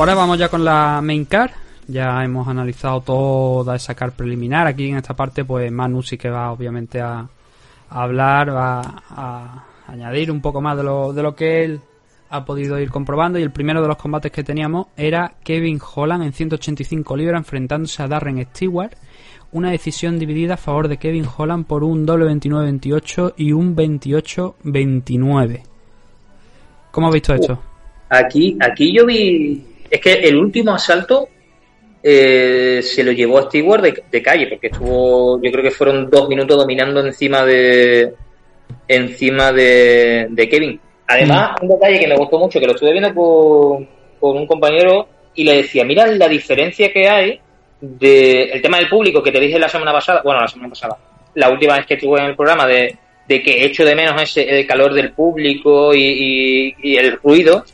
ahora vamos ya con la main car. Ya hemos analizado toda esa car preliminar. Aquí en esta parte, pues Manu sí que va obviamente a, hablar, va a añadir un poco más de lo, de lo que él ha podido ir comprobando. Y el primero de los combates que teníamos era Kevin Holland en 185 libras enfrentándose a Darren Stewart. Una decisión dividida a favor de Kevin Holland por un doble 29-28 y un 28-29. ¿Cómo has visto esto? Aquí, aquí yo vi. Es que el último asalto eh, se lo llevó a Stewart de, calle, porque estuvo, yo creo que fueron dos minutos dominando encima de encima de, Kevin. Además, mm. un detalle que me gustó mucho, que lo estuve viendo con, con un compañero y le decía, mira la diferencia que hay de el tema del público que te dije la semana pasada, bueno, la semana pasada, la última vez que estuve en el programa de, de que echo de menos ese, el calor del público y, y el ruido,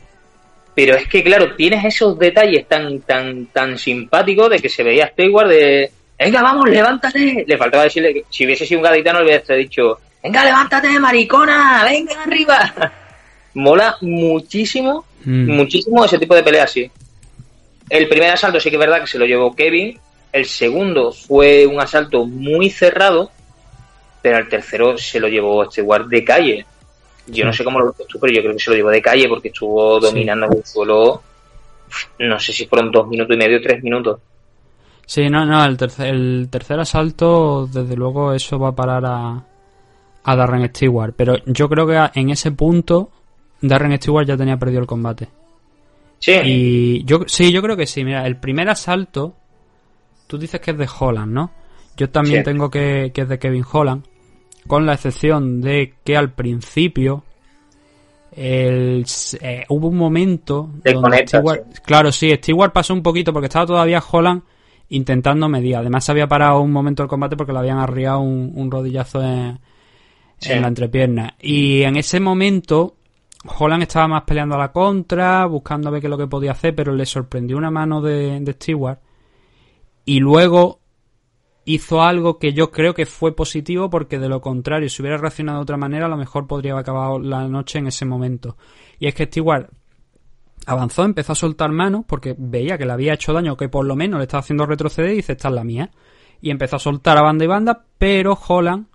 pero es que, claro, tienes esos detalles tan, tan, tan simpáticos de que se veía Stewart de, venga, vamos, levántate. Le faltaba decirle que si hubiese sido un gaditano le hubiese dicho, venga, levántate, maricona, venga arriba. Mola muchísimo, mm. muchísimo ese tipo de pelea así. El primer asalto sí que es verdad que se lo llevó Kevin. El segundo fue un asalto muy cerrado, pero el tercero se lo llevó Stewart de calle. Yo no sé cómo lo viste tú, pero yo creo que se lo llevó de calle porque estuvo dominando el suelo. No sé si fueron dos minutos y medio, tres minutos. Sí, no, no, el tercer, el tercer asalto, desde luego, eso va a parar a, a Darren Stewart. Pero yo creo que en ese punto, Darren Stewart ya tenía perdido el combate. Sí. Y yo, sí, yo creo que sí. Mira, el primer asalto, tú dices que es de Holland, ¿no? Yo también tengo que, que es de Kevin Holland con la excepción de que al principio el, eh, hubo un momento donde Stewart, claro, sí, Stewart pasó un poquito porque estaba todavía Holland intentando medir. Además se había parado un momento el combate porque le habían arriado un, rodillazo en, la entrepierna. Y en ese momento Holland estaba más peleando a la contra, buscando ver qué es lo que podía hacer, pero le sorprendió una mano de, de Stewart. Y luego hizo algo que yo creo que fue positivo porque de lo contrario, si hubiera reaccionado de otra manera, a lo mejor podría haber acabado la noche en ese momento. Y es que Stewart avanzó, empezó a soltar manos porque veía que le había hecho daño, que por lo menos le estaba haciendo retroceder y dice, esta es la mía. Y empezó a soltar a banda y banda, pero Holland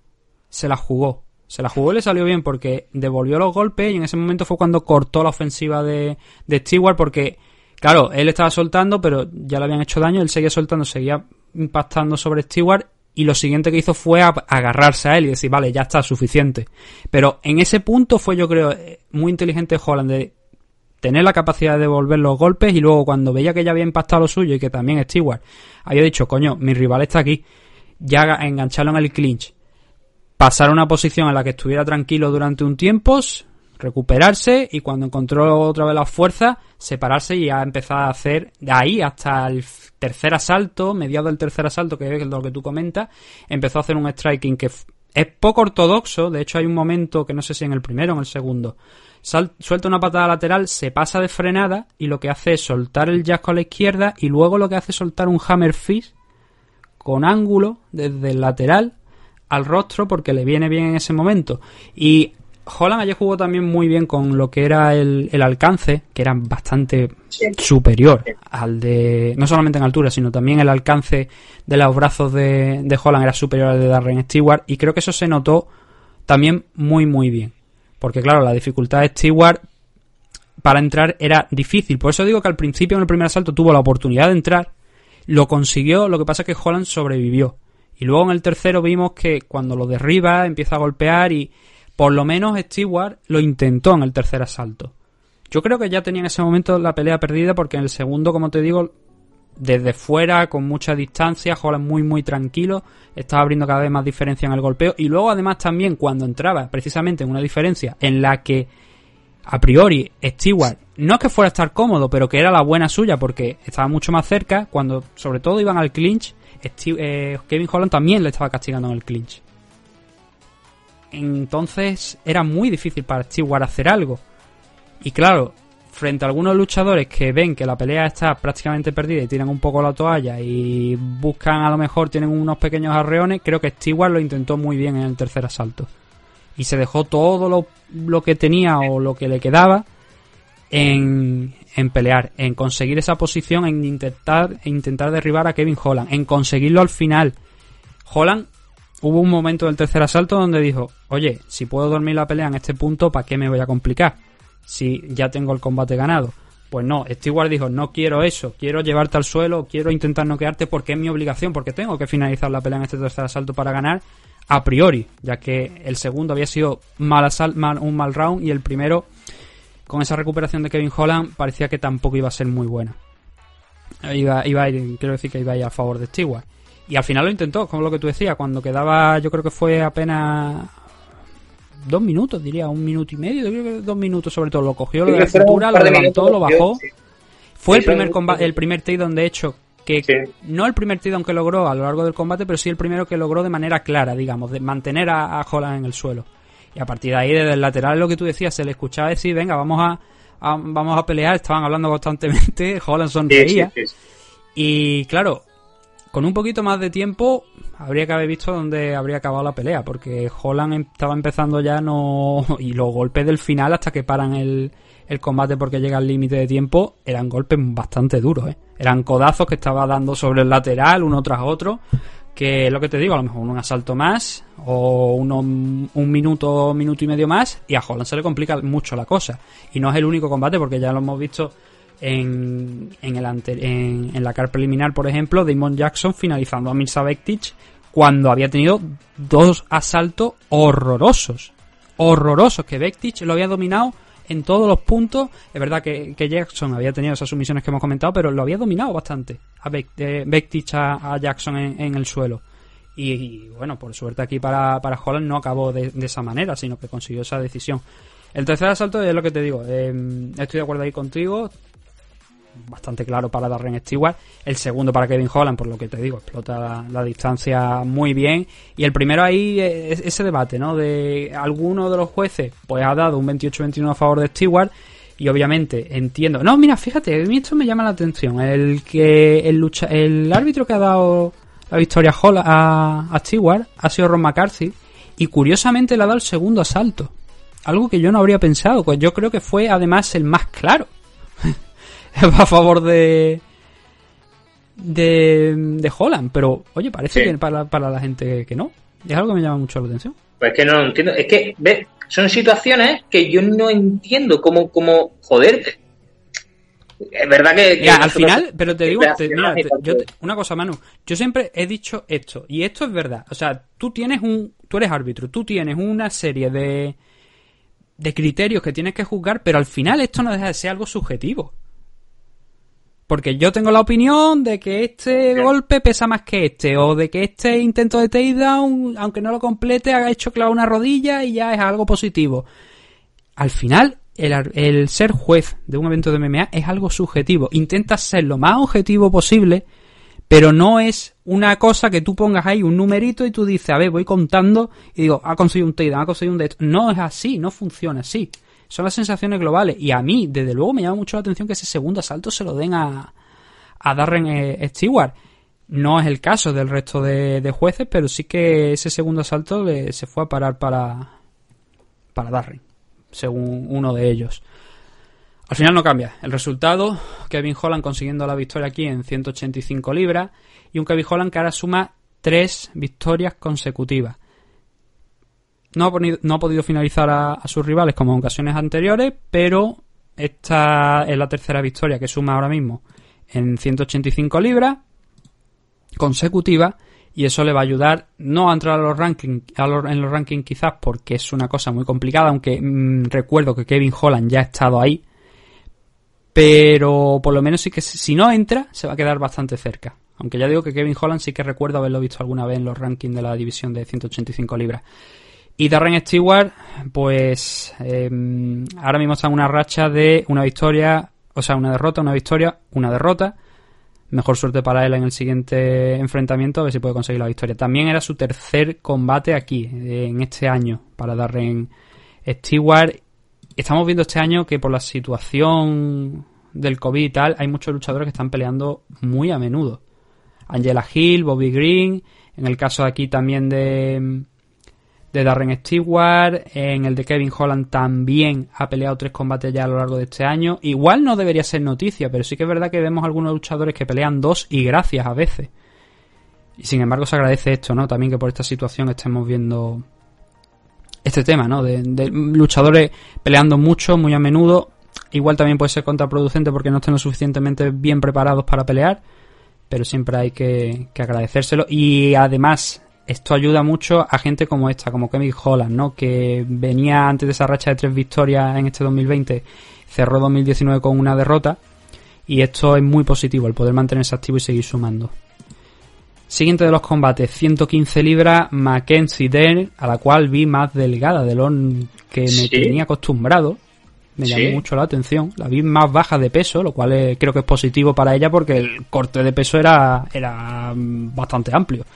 se la jugó. Se la jugó y le salió bien porque devolvió los golpes y en ese momento fue cuando cortó la ofensiva de, de Stewart porque, claro, él estaba soltando, pero ya le habían hecho daño, él seguía soltando, seguía impactando sobre Stewart y lo siguiente que hizo fue agarrarse a él y decir, vale, ya está, suficiente. Pero en ese punto fue, yo creo, eh, muy inteligente Holland de tener la capacidad de devolver los golpes y luego cuando veía que ya había impactado lo suyo y que también Stewart había dicho, coño, mi rival está aquí, ya engancharlo en el clinch, pasar a una posición en la que estuviera tranquilo durante un tiempo, recuperarse y cuando encontró otra vez las fuerzas, separarse y a empezar a hacer de ahí hasta el tercer asalto, mediado del tercer asalto, que es lo que tú comentas, empezó a hacer un striking que es poco ortodoxo, de hecho hay un momento que no sé si en el primero o en el segundo, suelta una patada lateral, se pasa de frenada y lo que hace es soltar el jazz con la izquierda y luego lo que hace es soltar un hammer fist con ángulo desde el lateral al rostro porque le viene bien en ese momento. Y Holland ayer jugó también muy bien con lo que era el, alcance, que era bastante superior al de, no solamente en altura, sino también el alcance de los brazos de, de Holland era superior al de Darren Stewart, y creo que eso se notó también muy, muy bien. Porque claro, la dificultad de Stewart para entrar era difícil. Por eso digo que al principio en el primer asalto tuvo la oportunidad de entrar, lo consiguió, lo que pasa es que Holland sobrevivió. Y luego en el tercero vimos que cuando lo derriba empieza a golpear y por lo menos Stewart lo intentó en el tercer asalto. Yo creo que ya tenía en ese momento la pelea perdida porque en el segundo, como te digo, desde fuera, con mucha distancia, Holland muy muy tranquilo, estaba abriendo cada vez más diferencia en el golpeo y luego además también cuando entraba precisamente en una diferencia en la que a priori Stewart no es que fuera a estar cómodo, pero que era la buena suya porque estaba mucho más cerca, cuando sobre todo iban al clinch, eh, Kevin Holland también le estaba castigando en el clinch. Entonces era muy difícil para Stewart hacer algo. Y claro, frente a algunos luchadores que ven que la pelea está prácticamente perdida y tiran un poco la toalla y buscan a lo mejor, tienen unos pequeños arreones, creo que Stewart lo intentó muy bien en el tercer asalto. Y se dejó todo lo, lo que tenía o lo que le quedaba en, en pelear, en conseguir esa posición, en intentar, en intentar derribar a Kevin Holland, en conseguirlo al final. Holland hubo un momento del tercer asalto donde dijo, oye, si puedo dormir la pelea en este punto, ¿para qué me voy a complicar? Si ya tengo el combate ganado. Pues no, Stewart dijo, no quiero eso, quiero llevarte al suelo, quiero intentar noquearte porque es mi obligación, porque tengo que finalizar la pelea en este tercer asalto para ganar a priori, ya que el segundo había sido mal un mal round y el primero, con esa recuperación de Kevin Holland, parecía que tampoco iba a ser muy buena. Iba, iba a ir, quiero decir que iba a ir a favor de Stewart. Y al final lo intentó, como lo que tú decías, cuando quedaba, yo creo que fue apenas dos minutos, diría, un minuto y medio, creo que dos minutos sobre todo. Lo cogió, lo de la cintura, lo levantó, lo bajó. Fue el primer combate, el primer takedown de hecho que no el primer takedown que logró a lo largo del combate, pero sí el primero que logró de manera clara, digamos, de mantener a, Holland en el suelo. Y a partir de ahí, desde el lateral, lo que tú decías, se le escuchaba decir, venga, vamos a, vamos a pelear, estaban hablando constantemente, Holland sonreía. y claro, con un poquito más de tiempo habría que haber visto dónde habría acabado la pelea, porque Holland em, estaba empezando ya no y los golpes del final hasta que paran el, el combate porque llega al límite de tiempo eran golpes bastante duros, ¿eh? eran codazos que estaba dando sobre el lateral uno tras otro, que es lo que te digo, a lo mejor un asalto más o uno, un minuto, minuto y medio más y a Holland se le complica mucho la cosa y no es el único combate porque ya lo hemos visto en, en, el en, la car preliminar, por ejemplo, Damon Jackson finalizando a Mirza Bektic cuando había tenido dos asaltos horrorosos. Horrorosos, que Bektic lo había dominado en todos los puntos. Es verdad que, Jackson había tenido esas sumisiones que hemos comentado, pero lo había dominado bastante a Bektic a, Jackson en, el suelo. Y, bueno, por suerte aquí para, para Holland no acabó de, esa manera, sino que consiguió esa decisión. El tercer asalto es lo que te digo. Em, estoy de acuerdo ahí contigo bastante claro para Darren Stewart. El segundo para Kevin Holland, por lo que te digo, explota la, distancia muy bien. Y el primero ahí, es, ese debate, ¿no? De alguno de los jueces, pues ha dado un 28-21 a favor de Stewart. Y obviamente entiendo. No, mira, fíjate, a mí esto me llama la atención. El que el, lucha, el árbitro que ha dado la victoria a, a Stewart ha sido Ron McCarthy. Y curiosamente le ha dado el segundo asalto. Algo que yo no habría pensado. Pues yo creo que fue además el más claro. a favor de, de, de Holland, pero oye, parece que para, para la gente que no. Es algo que me llama mucho la atención. Pues es que no lo entiendo. Es que, ¿ves? Son situaciones que yo no entiendo cómo, cómo joder. Es verdad que. al final, pero te digo, una cosa, Manu. Yo siempre he dicho esto, y esto es verdad. O sea, tú tienes un. Tú eres árbitro, tú tienes una serie de. de criterios que tienes que juzgar, pero al final esto no deja de ser algo subjetivo. Porque yo tengo la opinión de que este golpe pesa más que este, o de que este intento de takedown, aunque no lo complete, ha hecho clavar una rodilla y ya es algo positivo. Al final, el, ser juez de un evento de MMA es algo subjetivo. Intentas ser lo más objetivo posible, pero no es una cosa que tú pongas ahí un numerito y tú dices, a ver, voy contando y digo, ha conseguido un takedown, ha conseguido un death. No es así, no funciona así son las sensaciones globales. Y a mí, desde luego, me llama mucho la atención que ese segundo asalto se lo den a, a Darren eh, Stewart. No es el caso del resto de, jueces, pero sí que ese segundo asalto se fue a parar para, para Darren, según uno de ellos. Al final no cambia. El resultado, Kevin Holland consiguiendo la victoria aquí en 185 libras y un Kevin Holland que ahora suma tres victorias consecutivas. No ha, podido finalizar a, sus rivales como en ocasiones anteriores, pero esta es la tercera victoria que suma ahora mismo en 185 libras consecutiva y eso le va a ayudar no a entrar a los en los rankings quizás porque es una cosa muy complicada aunque mm, recuerdo que Kevin Holland ya ha estado ahí pero por lo menos sí que si no entra se va a quedar bastante cerca. Aunque ya digo que Kevin Holland sí que recuerdo haberlo visto alguna vez en los rankings de la división de 185 libras y Darren Stewart, pues em, ahora mismo está en una racha de una victoria, o sea, una derrota, una victoria, una derrota. Mejor suerte para él en el siguiente enfrentamiento, a ver si puede conseguir la victoria. También era su tercer combate aquí, en este año, para Darren Stewart. Estamos viendo este año que por la situación del COVID y tal, hay muchos luchadores que están peleando muy a menudo. Angela Hill, Bobby Green, en el caso aquí también de de Darren Stewart, en el de Kevin Holland también ha peleado tres combates ya a lo largo de este año. Igual no debería ser noticia, pero sí que es verdad que vemos algunos luchadores que pelean dos y gracias a veces. Y sin embargo se agradece esto, ¿no? También que por esta situación estemos viendo este tema, ¿no? De, luchadores peleando mucho, muy a menudo. Igual también puede ser contraproducente porque no estén lo suficientemente bien preparados para pelear, pero siempre hay que agradecérselo. Y además, esto ayuda mucho a gente como esta, como Kevin Holland, ¿no? Que venía antes de esa racha de tres victorias en este 2020, cerró 2019 con una derrota. Y esto es muy positivo, el poder mantenerse activo y seguir sumando. Siguiente de los combates, 115 libras, Mackenzie Dern, a la cual vi más delgada de lo que me tenía acostumbrado. Me llamó mucho la atención. La vi más baja de peso, lo cual creo que es positivo para ella porque el corte de peso era, era bastante amplio.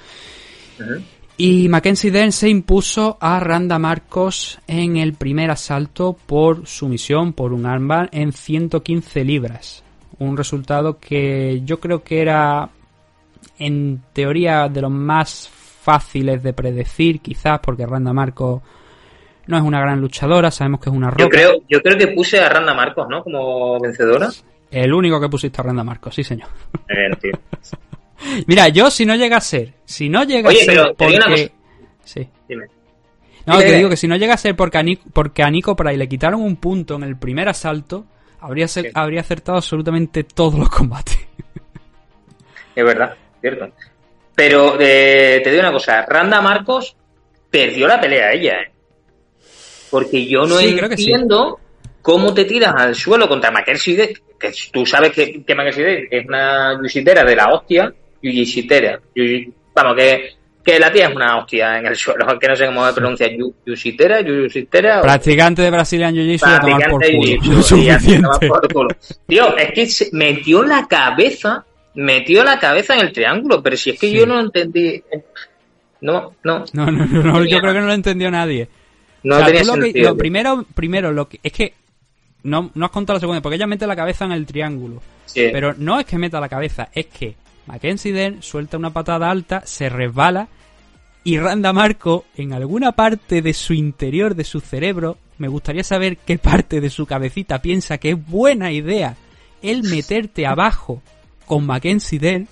Y Mackenzie Dern se impuso a Randa Marcos en el primer asalto por sumisión, por un armbar en 115 libras. Un resultado que yo creo que era en teoría de los más fáciles de predecir, quizás porque Randa Marcos no es una gran luchadora, sabemos que es una roca. Yo creo, yo creo que puse a Randa Marcos, ¿no? Como vencedora. El único que pusiste a Randa Marcos, sí señor. Eh, Mira, yo si no llega a ser, si no llega a ser porque... Sí. Dime. No, te digo que si no llega a ser porque a, Nico, porque a Nico Pry le quitaron un punto en el primer asalto, habría, habría acertado absolutamente todos los combates. Es verdad, cierto. Pero eh, te digo una cosa, Randa Marcos perdió la pelea ella, ¿eh? Porque yo no entiendo cómo te tiras al suelo contra Mackenzie, que tú sabes que, que Mackenzie es una luchitera de la hostia, Yuyishitera. Vamos, que, que la tía es una hostia en el suelo, que no sé cómo se pronuncia. Yuyishitera, Yuyishitera. Practicante de Brazilian Jiu-Jitsu Practicante por culo. Tío, es que se metió la cabeza, metió la cabeza en el triángulo, pero si es que yo no entendí. No, no. No, no, no, yo creo que no lo entendió nadie. No tenía lo, lo primero, primero, lo que, es que no, no has contado la segunda, porque ella mete la cabeza en el triángulo. Pero no es que meta la cabeza, es que Mackenzie Dern suelta una patada alta, se resbala y Randa Marco, en alguna parte de su interior, de su cerebro, me gustaría saber qué parte de su cabecita piensa que es buena idea el meterte abajo con Mackenzie Dern.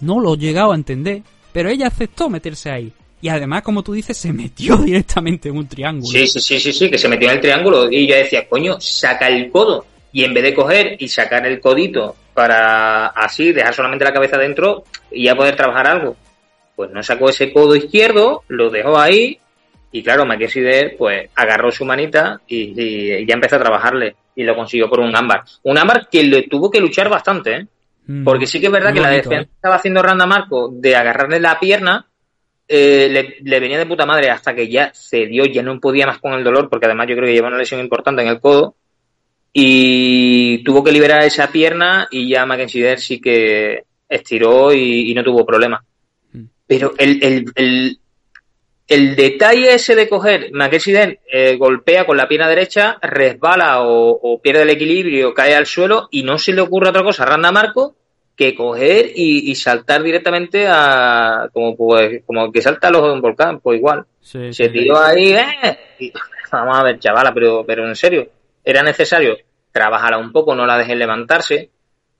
No lo he llegado a entender, pero ella aceptó meterse ahí. Y además, como tú dices, se metió directamente en un triángulo. Sí, sí, sí, sí, sí, que se metió en el triángulo. Y yo decía, coño, saca el codo. Y en vez de coger y sacar el codito para así dejar solamente la cabeza dentro y ya poder trabajar algo. Pues no sacó ese codo izquierdo, lo dejó ahí y claro, Mackenzie pues agarró su manita y, ya empezó a trabajarle y lo consiguió por un ámbar. Un ámbar que le tuvo que luchar bastante, ¿eh? Mm. Porque sí que es verdad que la defensa ¿eh? estaba haciendo Randa Marco de agarrarle la pierna, eh, le, le, venía de puta madre hasta que ya se dio, ya no podía más con el dolor, porque además yo creo que lleva una lesión importante en el codo y tuvo que liberar esa pierna y ya Mackenzie sí que estiró y, no tuvo problema. Mm. Pero el, el, el, el, detalle ese de coger, Mackenzie eh, golpea con la pierna derecha, resbala o, pierde el equilibrio, cae al suelo y no se le ocurre otra cosa a Randa Marco que coger y, saltar directamente a como pues, como que salta a los de un volcán, pues igual. se tiró ahí, eh, vamos a ver, chavala, pero, pero en serio, era necesario trabajarla un poco, no la dejen levantarse,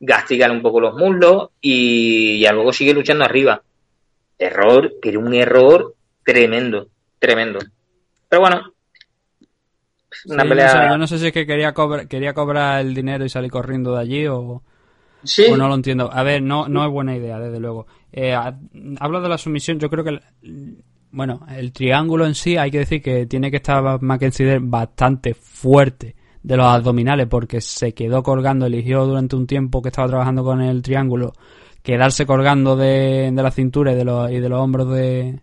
gastigar un poco los muslos y ya luego sigue luchando arriba. Error, pero un error tremendo, tremendo. Pero bueno, una pelea... yo no sé si es que quería, quería cobrar el dinero y salir corriendo de allí o... ¿Sí? no lo entiendo. A ver, no, no es buena idea, desde luego. Eh, hablo de la sumisión, yo creo que... bueno, el triángulo en sí, hay que decir que tiene que estar Mackenzie bastante fuerte de los abdominales porque se quedó colgando, eligió durante un tiempo que estaba trabajando con el triángulo quedarse colgando de, de la cintura y de los, y de los hombros de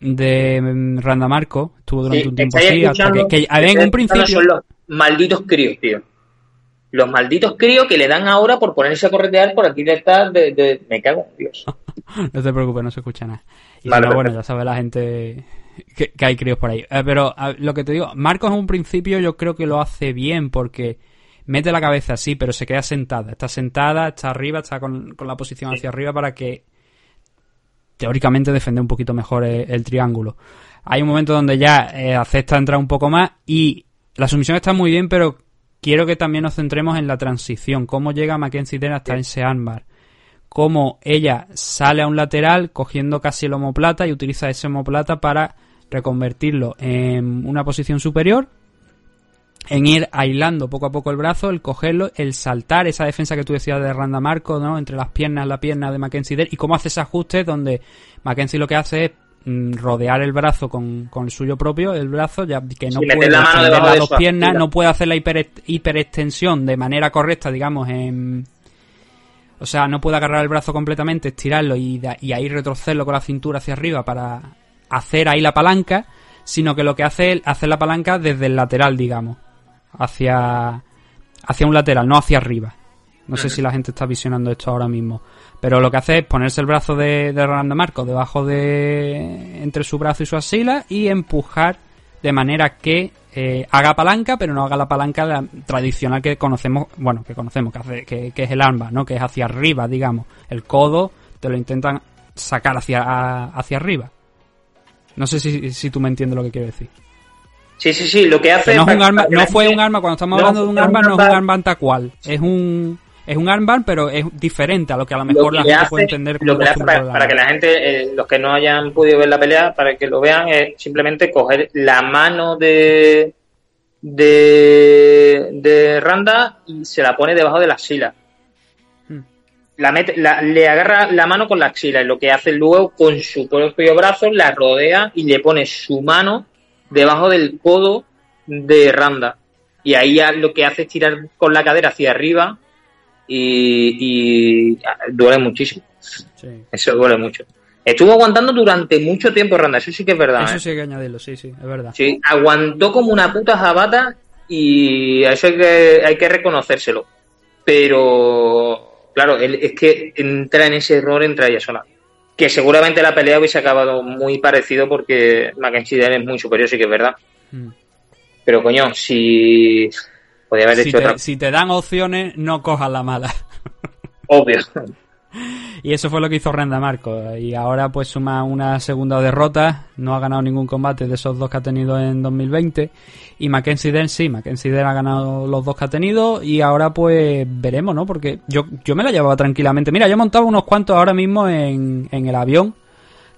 de mm, Randa Marco estuvo durante un tiempo así hasta que, que en un principio son los malditos críos tío. Los malditos críos que le dan ahora por ponerse a corretear por aquí detrás de, de... me cago Dios. No te preocupes no se escucha nada. Y bueno ya sabe la gente que, hay críos por ahí. Eh, pero lo que te digo, Marcos en un principio yo creo que lo hace bien porque mete la cabeza así, pero se queda sentada. Está sentada, está arriba, está con, la posición hacia arriba para que teóricamente defender un poquito mejor el, triángulo. Hay un momento donde ya eh, acepta entrar un poco más y la sumisión está muy bien, pero quiero que también nos centremos en la transición, cómo llega Mackenzie Dern hasta ese armbar cómo ella sale a un lateral cogiendo casi el homoplata y utiliza ese homoplata para reconvertirlo en una posición superior, en ir aislando poco a poco el brazo, el cogerlo, el saltar, esa defensa que tú decías de Randa Marco, ¿no? Entre las piernas, la pierna de Mackenzie Dell, y cómo hace ese ajuste donde Mackenzie lo que hace es mm, rodear el brazo con, el suyo propio, el brazo, ya que no puede extender las dos piernas, no puede hacer la hiper, hiperextensión de manera correcta, digamos, en o sea, no puede agarrar el brazo completamente, estirarlo y, y ahí retrocerlo con la cintura hacia arriba para hacer ahí la palanca, sino que lo que hace es hacer la palanca desde el lateral, digamos, hacia, hacia un lateral, no hacia arriba. No sé si la gente está visionando esto ahora mismo. Pero lo que hace es ponerse el brazo de, de Rolando Marcos debajo de. entre su brazo y su axila y empujar de manera que eh, haga palanca, pero no haga la palanca tradicional que conocemos, bueno, que conocemos, que, hace, que, es el arma, ¿no? Que es hacia arriba, digamos. El codo te lo intentan sacar hacia, hacia arriba. No sé si, si tú me entiendes lo que quiero decir. Sí, sí, sí, lo que hace... no, no fue un arma, cuando estamos hablando de un arma, no es un arma tal cual. Es un es un armband, pero es diferente a lo que a lo mejor la gente puede entender. Lo que hace para, que la gente, eh, los que no hayan podido ver la pelea, para que lo vean, es simplemente coger la mano de de, de Randa y se la pone debajo de la axila. La mete, le agarra la mano con la axila y lo que hace luego con su propio brazo la rodea y le pone su mano debajo del codo de Randa. Y ahí lo que hace es tirar con la cadera hacia arriba y, duele muchísimo. Eso duele mucho. Estuvo aguantando durante mucho tiempo Randa, eso sí que es verdad. Eso ¿eh? sí hay que añadirlo, sí, sí, es verdad. Sí, aguantó como una puta jabata y eso hay que, hay que reconocérselo. Pero, claro, es que entra en ese error, entra ella sola. Que seguramente la pelea hubiese acabado muy parecido porque Mackenzie es muy superior, sí que es verdad. Hmm. Pero coño, si si te, dan opciones, no cojas la mala. Obvio. Y eso fue lo que hizo Renda Marco. Y ahora pues suma una segunda derrota. No ha ganado ningún combate de esos dos que ha tenido en 2020. Y Mackenzie Den sí, Mackenzie Den ha ganado los dos que ha tenido. Y ahora pues veremos, ¿no? Porque yo, yo me la llevaba tranquilamente. Mira, yo he montado unos cuantos ahora mismo en, en el avión.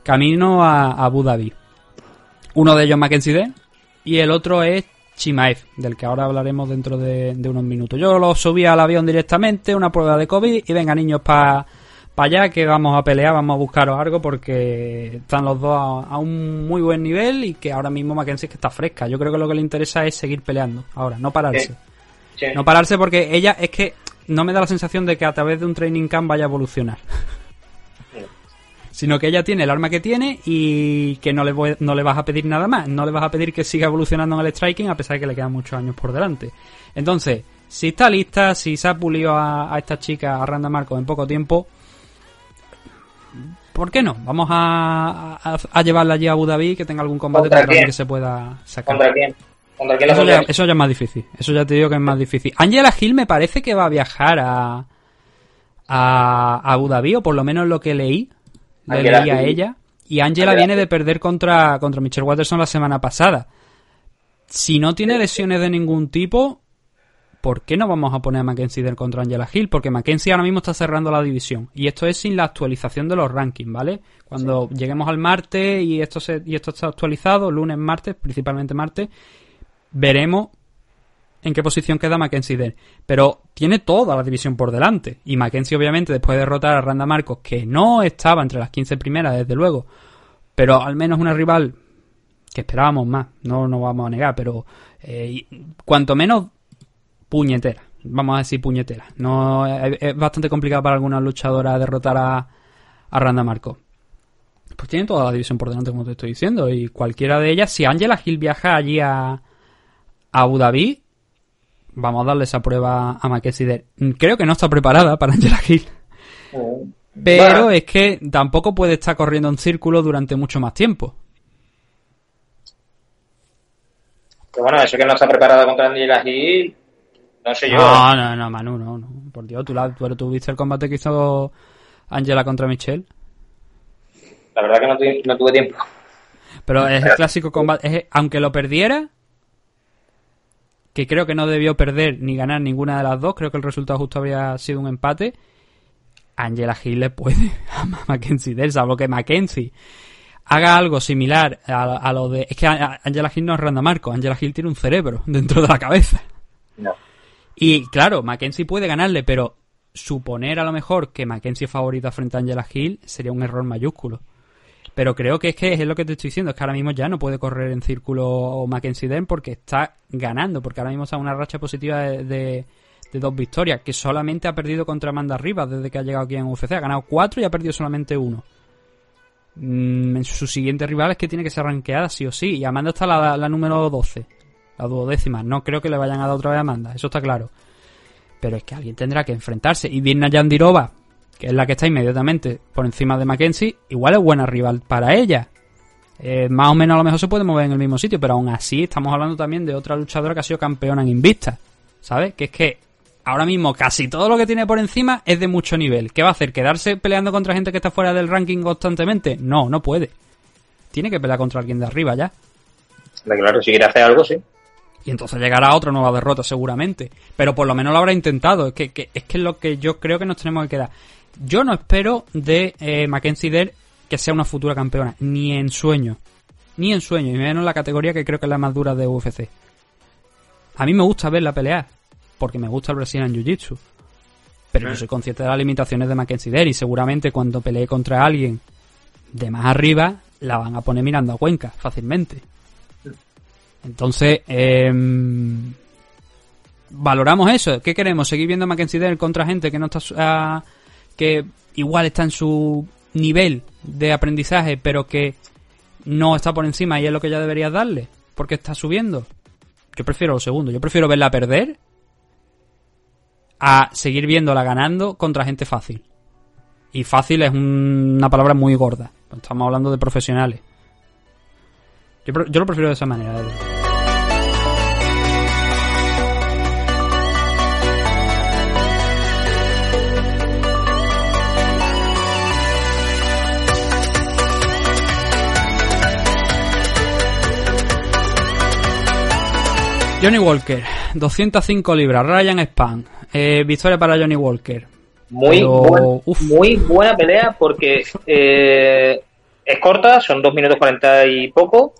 Camino a, Abu Dhabi. Uno de ellos Mackenzie Den. Y el otro es Chimaev, del que ahora hablaremos dentro de, unos minutos. Yo lo subí al avión directamente, una prueba de COVID, y venga niños para pa allá que vamos a pelear, vamos a buscaros algo porque están los dos a, un muy buen nivel y que ahora mismo Mackenzie que está fresca. Yo creo que lo que le interesa es seguir peleando ahora, no pararse. No pararse porque ella es que no me da la sensación de que a través de un training camp vaya a evolucionar sino que ella tiene el arma que tiene y que no le, no le vas a pedir nada más, no le vas a pedir que siga evolucionando en el striking a pesar de que le quedan muchos años por delante. Entonces, si está lista, si se ha pulido a, esta chica, a Randa Marcos en poco tiempo, ¿por qué no? Vamos a, llevarla allí a Abu Dhabi que tenga algún combate para que se pueda sacar. ¿Contra quién? ¿Contra quién eso, ya, eso ya es más difícil. Eso ya te digo que es más difícil. Angela Hill me parece que va a viajar a, a Abu Dhabi, o por lo menos lo que leí le leí a ella. Y Angela viene de perder contra, contra Michelle Watterson la semana pasada. Si no tiene lesiones de ningún tipo, ¿por qué no vamos a poner a Mackenzie contra Angela Hill? Porque Mackenzie ahora mismo está cerrando la división. Y esto es sin la actualización de los rankings, ¿vale? Cuando lleguemos al martes y esto, se, y esto está actualizado, lunes, martes, principalmente martes, veremos en qué posición queda Mackenzie Dern. Pero tiene toda la división por delante. Y Mackenzie, obviamente, después de derrotar a Randa Marcos, que no estaba entre las 15 primeras, desde luego, pero al menos una rival que esperábamos más, no nos vamos a negar, pero eh, cuanto menos puñetera. Vamos a decir puñetera. No, es, bastante complicado para alguna luchadora derrotar a, a Randa Marcos. Pues tiene toda la división por delante, como te estoy diciendo. Y cualquiera de ellas, si Angela Hill viaja allí a, a Abu Dhabi, vamos a darle esa prueba a Mackenzie Creo que no está preparada para Angela Hill. Oh. Pero es que tampoco puede estar corriendo en círculo durante mucho más tiempo. Pero bueno, eso que no está preparada contra Angela Hill, no sé yo. No, no, no, Manu, no, no. Por Dios, ¿tú, tú, viste el combate que hizo Angela contra Michelle? La verdad que no, tuve tiempo. Pero es el clásico combate. aunque lo perdiera, que creo que no debió perder ni ganar ninguna de las dos, creo que el resultado justo habría sido un empate. Angela Hill le puede a Mackenzie Dell, salvo que Mackenzie haga algo similar a, lo de. Es que Angela Hill no es Randa Marco, Angela Hill tiene un cerebro dentro de la cabeza. Y claro, Mackenzie puede ganarle, pero suponer a lo mejor que Mackenzie es favorita frente a Angela Hill sería un error mayúsculo. Pero creo que es que es lo que te estoy diciendo, es que ahora mismo ya no puede correr en círculo Mackenzie Den porque está ganando, porque ahora mismo está una racha positiva de, dos victorias, que solamente ha perdido contra Amanda Rivas desde que ha llegado aquí en UFC. Ha ganado cuatro y ha perdido solamente uno. Mm, en su siguiente rival es que tiene que ser ranqueada sí o sí. Y Amanda está la, la número 12, la duodécima. No creo que le vayan a dar otra vez a eso está claro. Pero es que alguien tendrá que enfrentarse. Y Dirna Yandirova, que es la que está inmediatamente por encima de Mackenzie, igual es buena rival para ella. Eh, más o menos a lo mejor se puede mover en el mismo sitio, pero aún así estamos hablando también de otra luchadora que ha sido campeona en Invista. ¿Sabes? Que es que ahora mismo casi todo lo que tiene por encima es de mucho nivel. ¿Qué va a hacer? ¿Quedarse peleando contra gente que está fuera del ranking constantemente? No, no puede. Tiene que pelear contra alguien de arriba ya. Claro, si quiere hacer algo, sí. Y entonces llegará otra nueva derrota seguramente. Pero por lo menos lo habrá intentado. Es que, es que lo que yo creo que nos tenemos que quedar. Yo no espero de eh, Mackenzie que sea una futura campeona. Ni en sueño. Ni en sueño. Y menos en la categoría que creo que es la más dura de UFC. A mí me gusta verla pelear. Porque me gusta el Brazilian Jiu-Jitsu. Pero yo soy consciente de las limitaciones de Mackenzie Dare. Y seguramente cuando pelee contra alguien de más arriba, la van a poner mirando a Cuenca fácilmente. Entonces, em, valoramos eso. ¿Qué queremos? ¿Seguir viendo a Mackenzie Dell contra gente que no está ah, que igual está en su nivel de aprendizaje, pero que no está por encima y es lo que ya deberías darle? Porque está subiendo. Yo prefiero lo segundo. Yo prefiero verla perder a seguir viéndola ganando contra gente fácil. Y fácil es una palabra muy gorda. Estamos hablando de profesionales. Yo, yo lo prefiero de esa manera. Johnny Walker, 205 libras, Ryan Span, eh, victoria para Johnny Walker. Muy, muy buena pelea porque eh, es corta, son 2 minutos 40 y poco,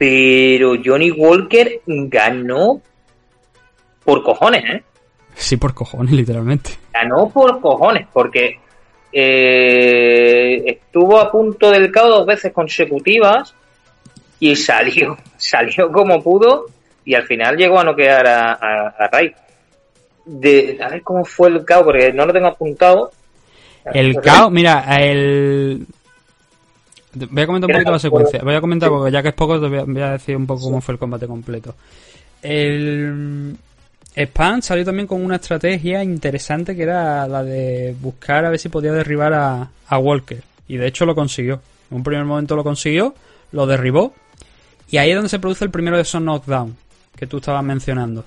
pero Johnny Walker ganó por cojones, ¿eh? Sí, por cojones, literalmente. Ganó por cojones, porque eh, estuvo a punto del caos dos veces consecutivas y salió, salió como pudo y al final llegó a noquear a, a, Ray. De, a ver cómo fue el caos, porque no lo tengo apuntado. El caos, mira, el, Voy a comentar un poquito la secuencia. Voy a comentar, porque ya que es poco, te voy a, decir un poco cómo fue el combate completo. El Span salió también con una estrategia interesante que era la de buscar a ver si podía derribar a, Walker. Y de hecho lo consiguió. En un primer momento lo consiguió, lo derribó. Y ahí es donde se produce el primero de esos knockdown que tú estabas mencionando.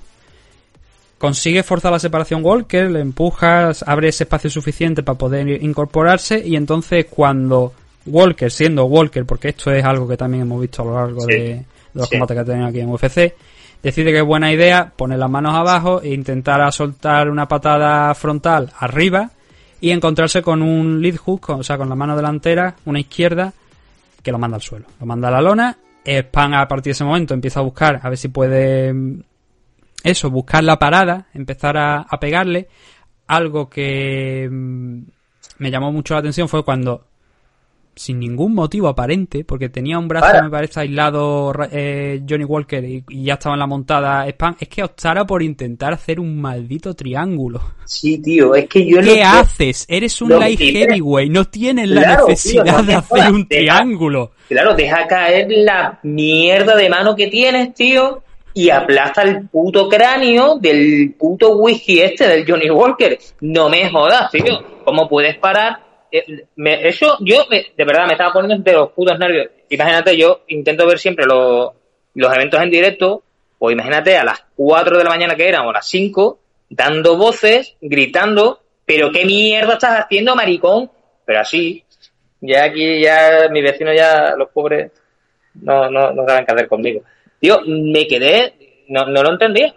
Consigue forzar la separación Walker, le empujas, abre ese espacio suficiente para poder incorporarse y entonces cuando Walker, siendo Walker, porque esto es algo que también hemos visto a lo largo de, los combates que tenido aquí en UFC, decide que es buena idea poner las manos abajo e intentar soltar una patada frontal arriba y encontrarse con un lead hook, o sea, con la mano delantera, una izquierda, que lo manda al suelo. Lo manda a la lona. Span a partir de ese momento empieza a buscar, a ver si puede eso, buscar la parada, empezar a, a pegarle. Algo que mm, me llamó mucho la atención fue cuando sin ningún motivo aparente, porque tenía un brazo, me parece, aislado eh, Johnny Walker y, ya estaba en la montada Spam, es que optara por intentar hacer un maldito triángulo. Sí, tío, es que yo ¿Qué haces? Eres un light heavyweight, no tienes la necesidad de hacer un triángulo. Claro, deja caer la mierda de mano que tienes, tío, y aplasta el puto cráneo del puto whisky este del Johnny Walker. No me jodas, tío. ¿Cómo puedes parar eh, eso yo de verdad me estaba poniendo de los putos nervios. Imagínate, yo intento ver siempre los, eventos en directo, o imagínate a las 4 de la mañana que eran, o a las 5, dando voces, gritando, pero qué mierda estás haciendo, maricón. Pero así, Ya aquí, ya mis vecinos, ya los pobres, no, no, no saben qué hacer conmigo. Tío, me quedé, no, no lo entendía.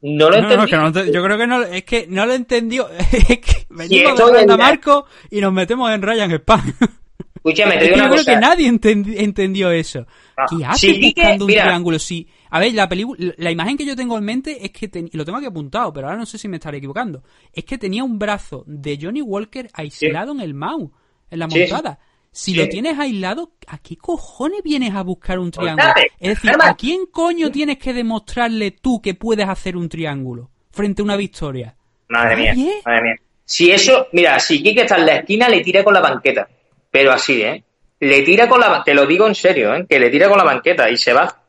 No lo entendí. yo creo que no, es que no lo entendió. es que venimos de Marco y nos metemos en Ryan Spam. Escúchame, te digo una yo creo que nadie entendió eso. Ah, ¿Qué haces buscando un triángulo? Sí. A ver, la película, la imagen que yo tengo en mente es que, y lo tengo aquí apuntado, pero ahora no sé si me estaré equivocando, es que tenía un brazo de Johnny Walker aislado en el Mau, en la montada. Si lo tienes aislado, ¿a qué cojones vienes a buscar un pues triángulo? Es decir, ¿a quién coño tienes que demostrarle tú que puedes hacer un triángulo frente a una victoria? Madre mía, madre mía. Si eso, mira, si Kike está en la esquina, le tira con la banqueta pero así, ¿eh? Le tira con la... Te lo digo en serio, ¿eh? Que le tira con la banqueta y se va.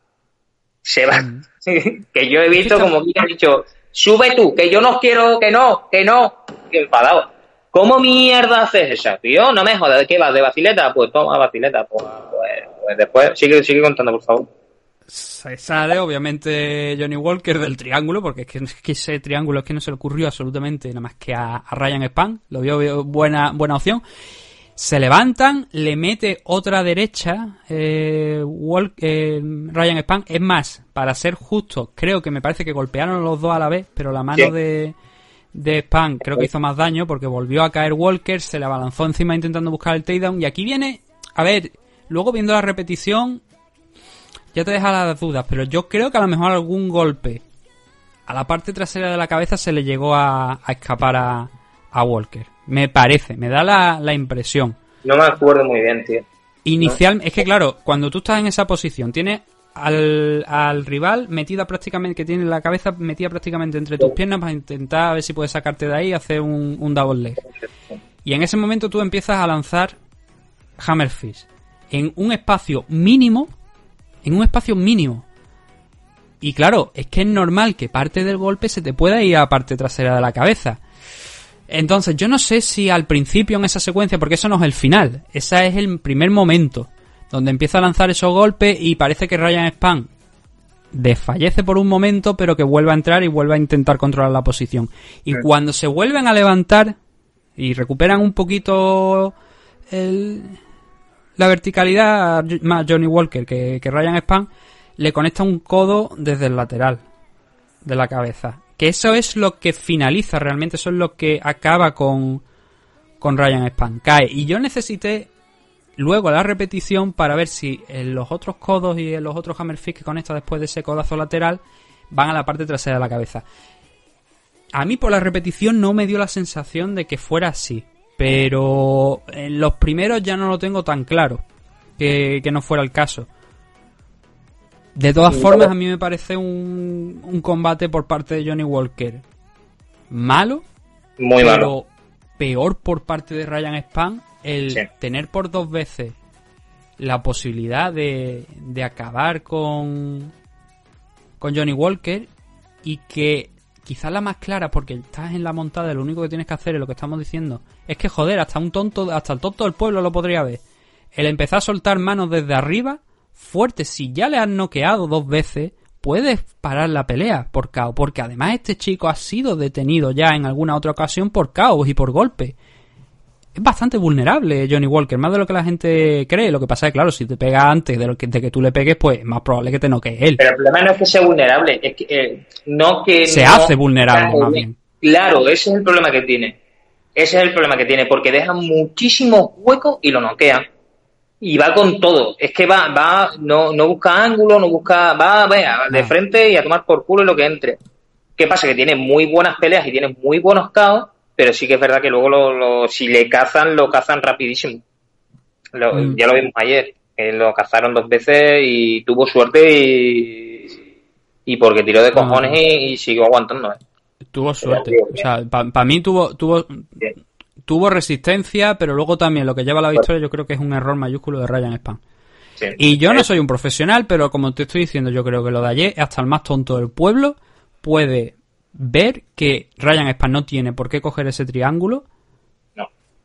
Se va. Mm. que yo he visto como que ha dicho, sube tú, que yo no quiero, que no, que no. Que enfadado. ¿Cómo mierda haces eso, tío? No me jodas, ¿de qué vas? ¿De vacileta? Pues toma vacileta. Pues, pues, pues después, sigue, sigue contando, por favor. Se sale, obviamente, Johnny Walker del triángulo, porque es que, ese triángulo es que no se le ocurrió absolutamente nada más que a, Ryan Span. Lo vio buena, buena opción. Se levantan, le mete otra derecha eh, eh, Ryan Span. Es más, para ser justo, creo que me parece que golpearon los dos a la vez, pero la mano de, de Span creo que hizo más daño porque volvió a caer Walker, se le abalanzó encima intentando buscar el takedown. Y aquí viene, a ver, luego viendo la repetición, ya te deja las dudas, pero yo creo que a lo mejor algún golpe a la parte trasera de la cabeza se le llegó a, escapar a, a Walker. Me parece, me da la, impresión. No me acuerdo muy bien, tío. Inicial, es que claro, cuando tú estás en esa posición, tienes al, al, rival metida prácticamente, que tiene la cabeza metida prácticamente entre tus piernas para intentar a ver si puedes sacarte de ahí y hacer un, un double leg. Y en ese momento tú empiezas a lanzar Hammer Fist en un espacio mínimo, en un espacio mínimo. Y claro, es que es normal que parte del golpe se te pueda ir a la parte trasera de la cabeza. Entonces, yo no sé si al principio en esa secuencia, porque eso no es el final, ese es el primer momento, donde empieza a lanzar esos golpes y parece que Ryan Span desfallece por un momento, pero que vuelve a entrar y vuelve a intentar controlar la posición. Y cuando se vuelven a levantar y recuperan un poquito la verticalidad, más Johnny Walker que, que Ryan Span, le conecta un codo desde el lateral de la cabeza que eso es lo que finaliza realmente, eso es lo que acaba con, con Ryan Span. Cae. Y yo necesité luego la repetición para ver si los otros codos y los otros hammerfish que conecta después de ese codazo lateral van a la parte trasera de la cabeza. A mí por la repetición no me dio la sensación de que fuera así. Pero en los primeros ya no lo tengo tan claro que, que no fuera el caso. De todas formas, a mí me parece un, un combate por parte de Johnny Walker malo. Muy pero malo. peor por parte de Ryan Span el tener por dos veces la posibilidad de, de acabar con, con Johnny Walker y que quizás la más clara porque estás en la montada lo único que tienes que hacer es lo que estamos diciendo es que joder hasta un tonto hasta el tonto del pueblo lo podría ver el empezar a soltar manos desde arriba fuerte. Si ya le han noqueado dos veces, puedes parar la pelea por caos. Porque además este chico ha sido detenido ya en alguna otra ocasión por caos y por golpe. Es bastante vulnerable Johnny Walker, más de lo que la gente cree. Lo que pasa es que, claro, si te pega antes de, lo que, de que tú le pegues, pues es más probable que te noquee él. Pero el problema no es que sea vulnerable, es que eh, no que. Se hace vulnerable, más bien. Claro, ese es el problema que tiene. Ese es el problema que tiene, porque deja muchísimos huecos y lo noquean y va con todo. Es que va, va, no, no busca ángulo, no busca, va, vea, de frente y a tomar por culo lo que entre. ¿Qué pasa? Que tiene muy buenas peleas y tiene muy buenos caos, pero sí que es verdad que luego lo, si le cazan, lo cazan rapidísimo. Mm. Ya lo vimos ayer, que lo cazaron dos veces y tuvo suerte y, y porque tiró de cojones y, siguió aguantando. ¿eh? Tuvo suerte. O sea, para mí tuvo, tuvo, tuvo resistencia, pero luego también lo que lleva a la victoria yo creo que es un error mayúsculo de Ryan Span. Y yo no soy un profesional, pero como te estoy diciendo, yo creo que lo de ayer, hasta el más tonto del pueblo puede ver que Ryan Span no tiene por qué coger ese triángulo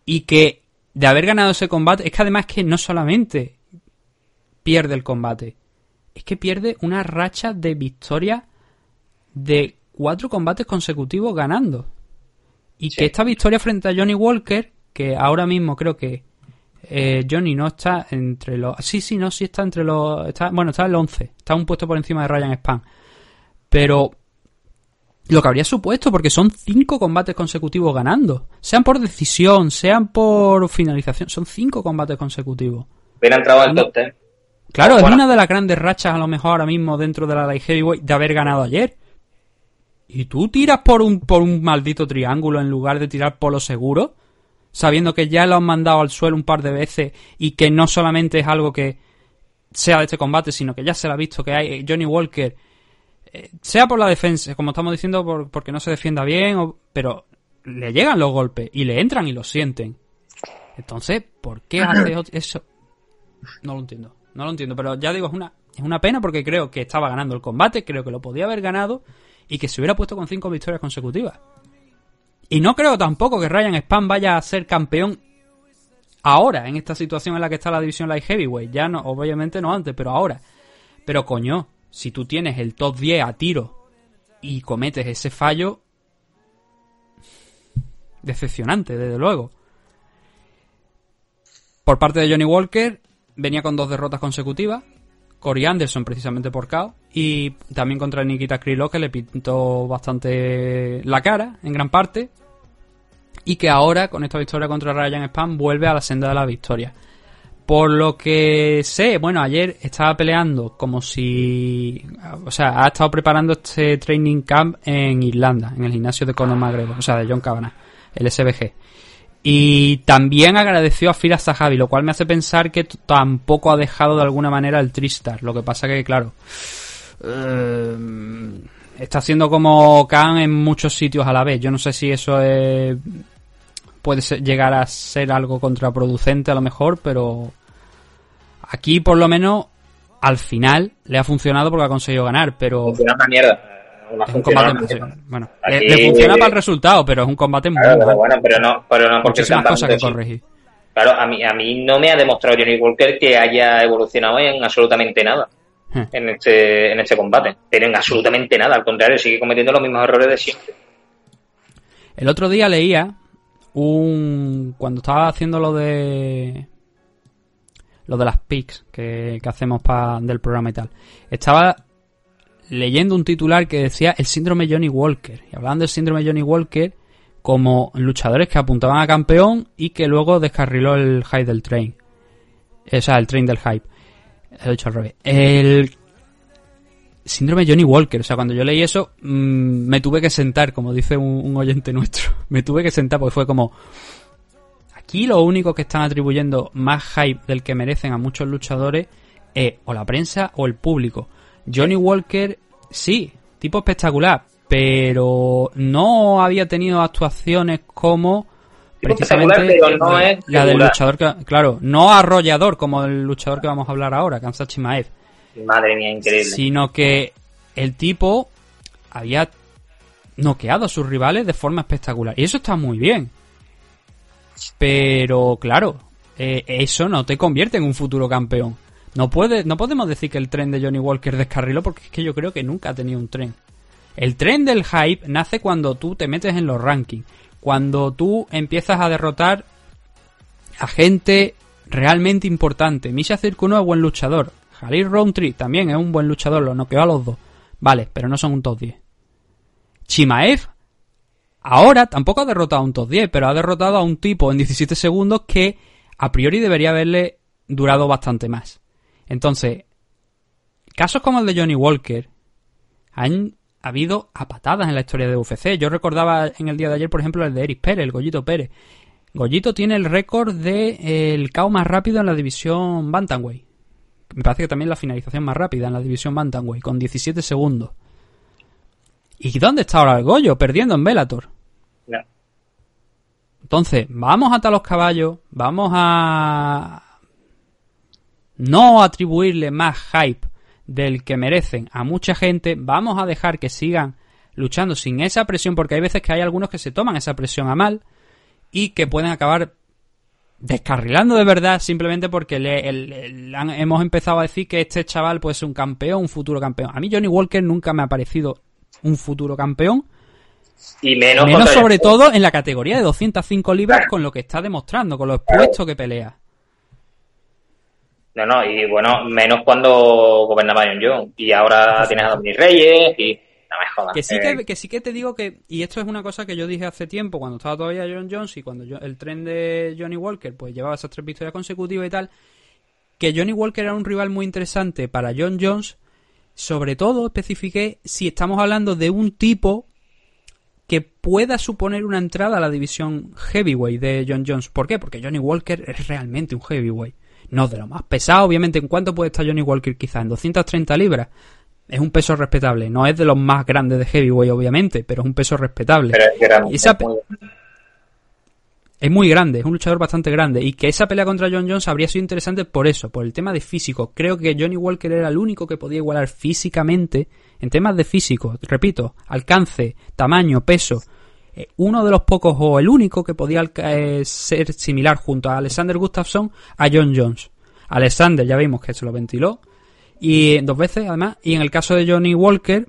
y que de haber ganado ese combate, es que además que no solamente pierde el combate, es que pierde una racha de victoria de cuatro combates consecutivos ganando. Y que esta victoria frente a Johnny Walker, que ahora mismo creo que eh, Johnny no está entre los... Sí, sí, no, sí está entre los... Está, bueno, está en el 11. Está un puesto por encima de Ryan Span. Pero lo que habría supuesto, porque son cinco combates consecutivos ganando. Sean por decisión, sean por finalización. Son cinco combates consecutivos. Hubiera entrado al top Claro, es una de las grandes rachas a lo mejor ahora mismo dentro de la Light Heavyweight de haber ganado ayer. Y tú tiras por un, por un maldito triángulo en lugar de tirar por lo seguro, sabiendo que ya lo han mandado al suelo un par de veces y que no solamente es algo que sea de este combate, sino que ya se lo ha visto que hay Johnny Walker eh, sea por la defensa, como estamos diciendo, porque no se defienda bien, pero le llegan los golpes y le entran y los sienten. Entonces, ¿por qué hace eso? No lo entiendo, no lo entiendo, pero ya digo, es una, es una pena porque creo que estaba ganando el combate, creo que lo podía haber ganado y que se hubiera puesto con cinco victorias consecutivas. Y no creo tampoco que Ryan Spam vaya a ser campeón ahora, en esta situación en la que está la división Light Heavyweight. Ya no, obviamente no antes, pero ahora. Pero coño, si tú tienes el top 10 a tiro y cometes ese fallo, decepcionante, desde luego. Por parte de Johnny Walker, venía con dos derrotas consecutivas. Corey Anderson, precisamente por KO. Y también contra Nikita Krylov, que le pintó bastante la cara, en gran parte. Y que ahora, con esta victoria contra Ryan Spam, vuelve a la senda de la victoria. Por lo que sé, bueno, ayer estaba peleando como si. O sea, ha estado preparando este training camp en Irlanda, en el gimnasio de Conor McGregor, o sea, de John Kavanagh, el SBG. Y también agradeció a Fira Zahavi, lo cual me hace pensar que tampoco ha dejado de alguna manera el Tristar. Lo que pasa que, claro. Eh, está haciendo como Khan en muchos sitios a la vez. Yo no sé si eso puede llegar a ser algo contraproducente a lo mejor, pero Aquí, por lo menos, al final le ha funcionado porque ha conseguido ganar, pero. Funciona una mierda. es un combate bueno, le, funciona para el resultado, pero es un combate muy bueno. pero no, pero no porque es cosas que corregir. Claro, a mí, a mí no me ha demostrado Johnny Walker que haya evolucionado en absolutamente nada hmm. en este, en este combate. Pero en absolutamente nada, al contrario, sigue cometiendo los mismos errores de siempre. El otro día leía un. Cuando estaba haciendo lo de lo de las pics que, hacemos para del programa y tal. Estaba leyendo un titular que decía el síndrome Johnny Walker. Y hablando del síndrome Johnny Walker como luchadores que apuntaban a campeón y que luego descarriló el hype del train. O sea, el train del hype. He dicho al revés. El síndrome Johnny Walker. O sea, cuando yo leí eso, mm, me tuve que sentar, como dice un, oyente nuestro. me tuve que sentar porque fue como, Aquí lo único que están atribuyendo más hype del que merecen a muchos luchadores es o la prensa o el público. Johnny Walker, sí, tipo espectacular, pero no había tenido actuaciones como precisamente la del luchador que, claro, no arrollador como el luchador que vamos a hablar ahora, Kansas Chimaev. Madre mía, increíble. Sino que el tipo había noqueado a sus rivales de forma espectacular. Y eso está muy bien. Pero claro, eh, eso no te convierte en un futuro campeón. No, no podemos decir que el tren de Johnny Walker descarriló porque es que yo creo que nunca ha tenido un tren. El tren del hype nace cuando tú te metes en los rankings. Cuando tú empiezas a derrotar a gente realmente importante. Misha Circuno es buen luchador. Jalil Roundtree también es un buen luchador, lo noqueó a los dos. Vale, pero no son un top 10. Chimaev Ahora tampoco ha derrotado a un top 10, pero ha derrotado a un tipo en 17 segundos que a priori debería haberle durado bastante más. Entonces, casos como el de Johnny Walker han habido a patadas en la historia de UFC. Yo recordaba en el día de ayer, por ejemplo, el de Eric Pérez, el Gollito Pérez. Gollito tiene el récord de eh, el KO más rápido en la división Bantamweight. Me parece que también la finalización más rápida en la división Bantamweight, con 17 segundos. ¿Y dónde está ahora el Goyo? Perdiendo en Velator. No. Entonces, vamos a atar los caballos, vamos a no atribuirle más hype del que merecen a mucha gente, vamos a dejar que sigan luchando sin esa presión, porque hay veces que hay algunos que se toman esa presión a mal y que pueden acabar descarrilando de verdad simplemente porque le, hemos empezado a decir que este chaval puede ser un campeón, un futuro campeón. A mí Johnny Walker nunca me ha parecido un futuro campeón. Y menos, sobre todo en la categoría de 205 libras con lo que está demostrando, con lo expuesto que pelea. No, no, y bueno, menos cuando gobernaba John Jones. Y ahora tienes a Dominic Reyes y... No me jodas. Que sí Eh, que, que sí que te digo que, y esto es una cosa que yo dije hace tiempo, cuando estaba todavía John Jones y cuando yo- el tren de Johnny Walker pues llevaba esas tres victorias consecutivas y tal, que Johnny Walker era un rival muy interesante para John Jones, sobre todo especifiqué si estamos hablando de un tipo que pueda suponer una entrada a la división heavyweight de John Jones. ¿Por qué? Porque Johnny Walker es realmente un heavyweight. No de lo más pesado, obviamente. ¿En cuánto puede estar Johnny Walker? Quizás en 230 libras. Es un peso respetable. No es de los más grandes de heavyweight, obviamente, pero es un peso respetable. Pero es que era- Y esa pe- muy- Es muy grande, es un luchador bastante grande. Y que esa pelea contra John Jones habría sido interesante por eso, por el tema de físico. Creo que Johnny Walker era el único que podía igualar físicamente, en temas de físico, repito, alcance, tamaño, peso. eh, uno de los pocos o el único que podía eh, ser similar junto a Alexander Gustafsson a John Jones. Alexander ya vimos que se lo ventiló y dos veces además. Y en el caso de Johnny Walker,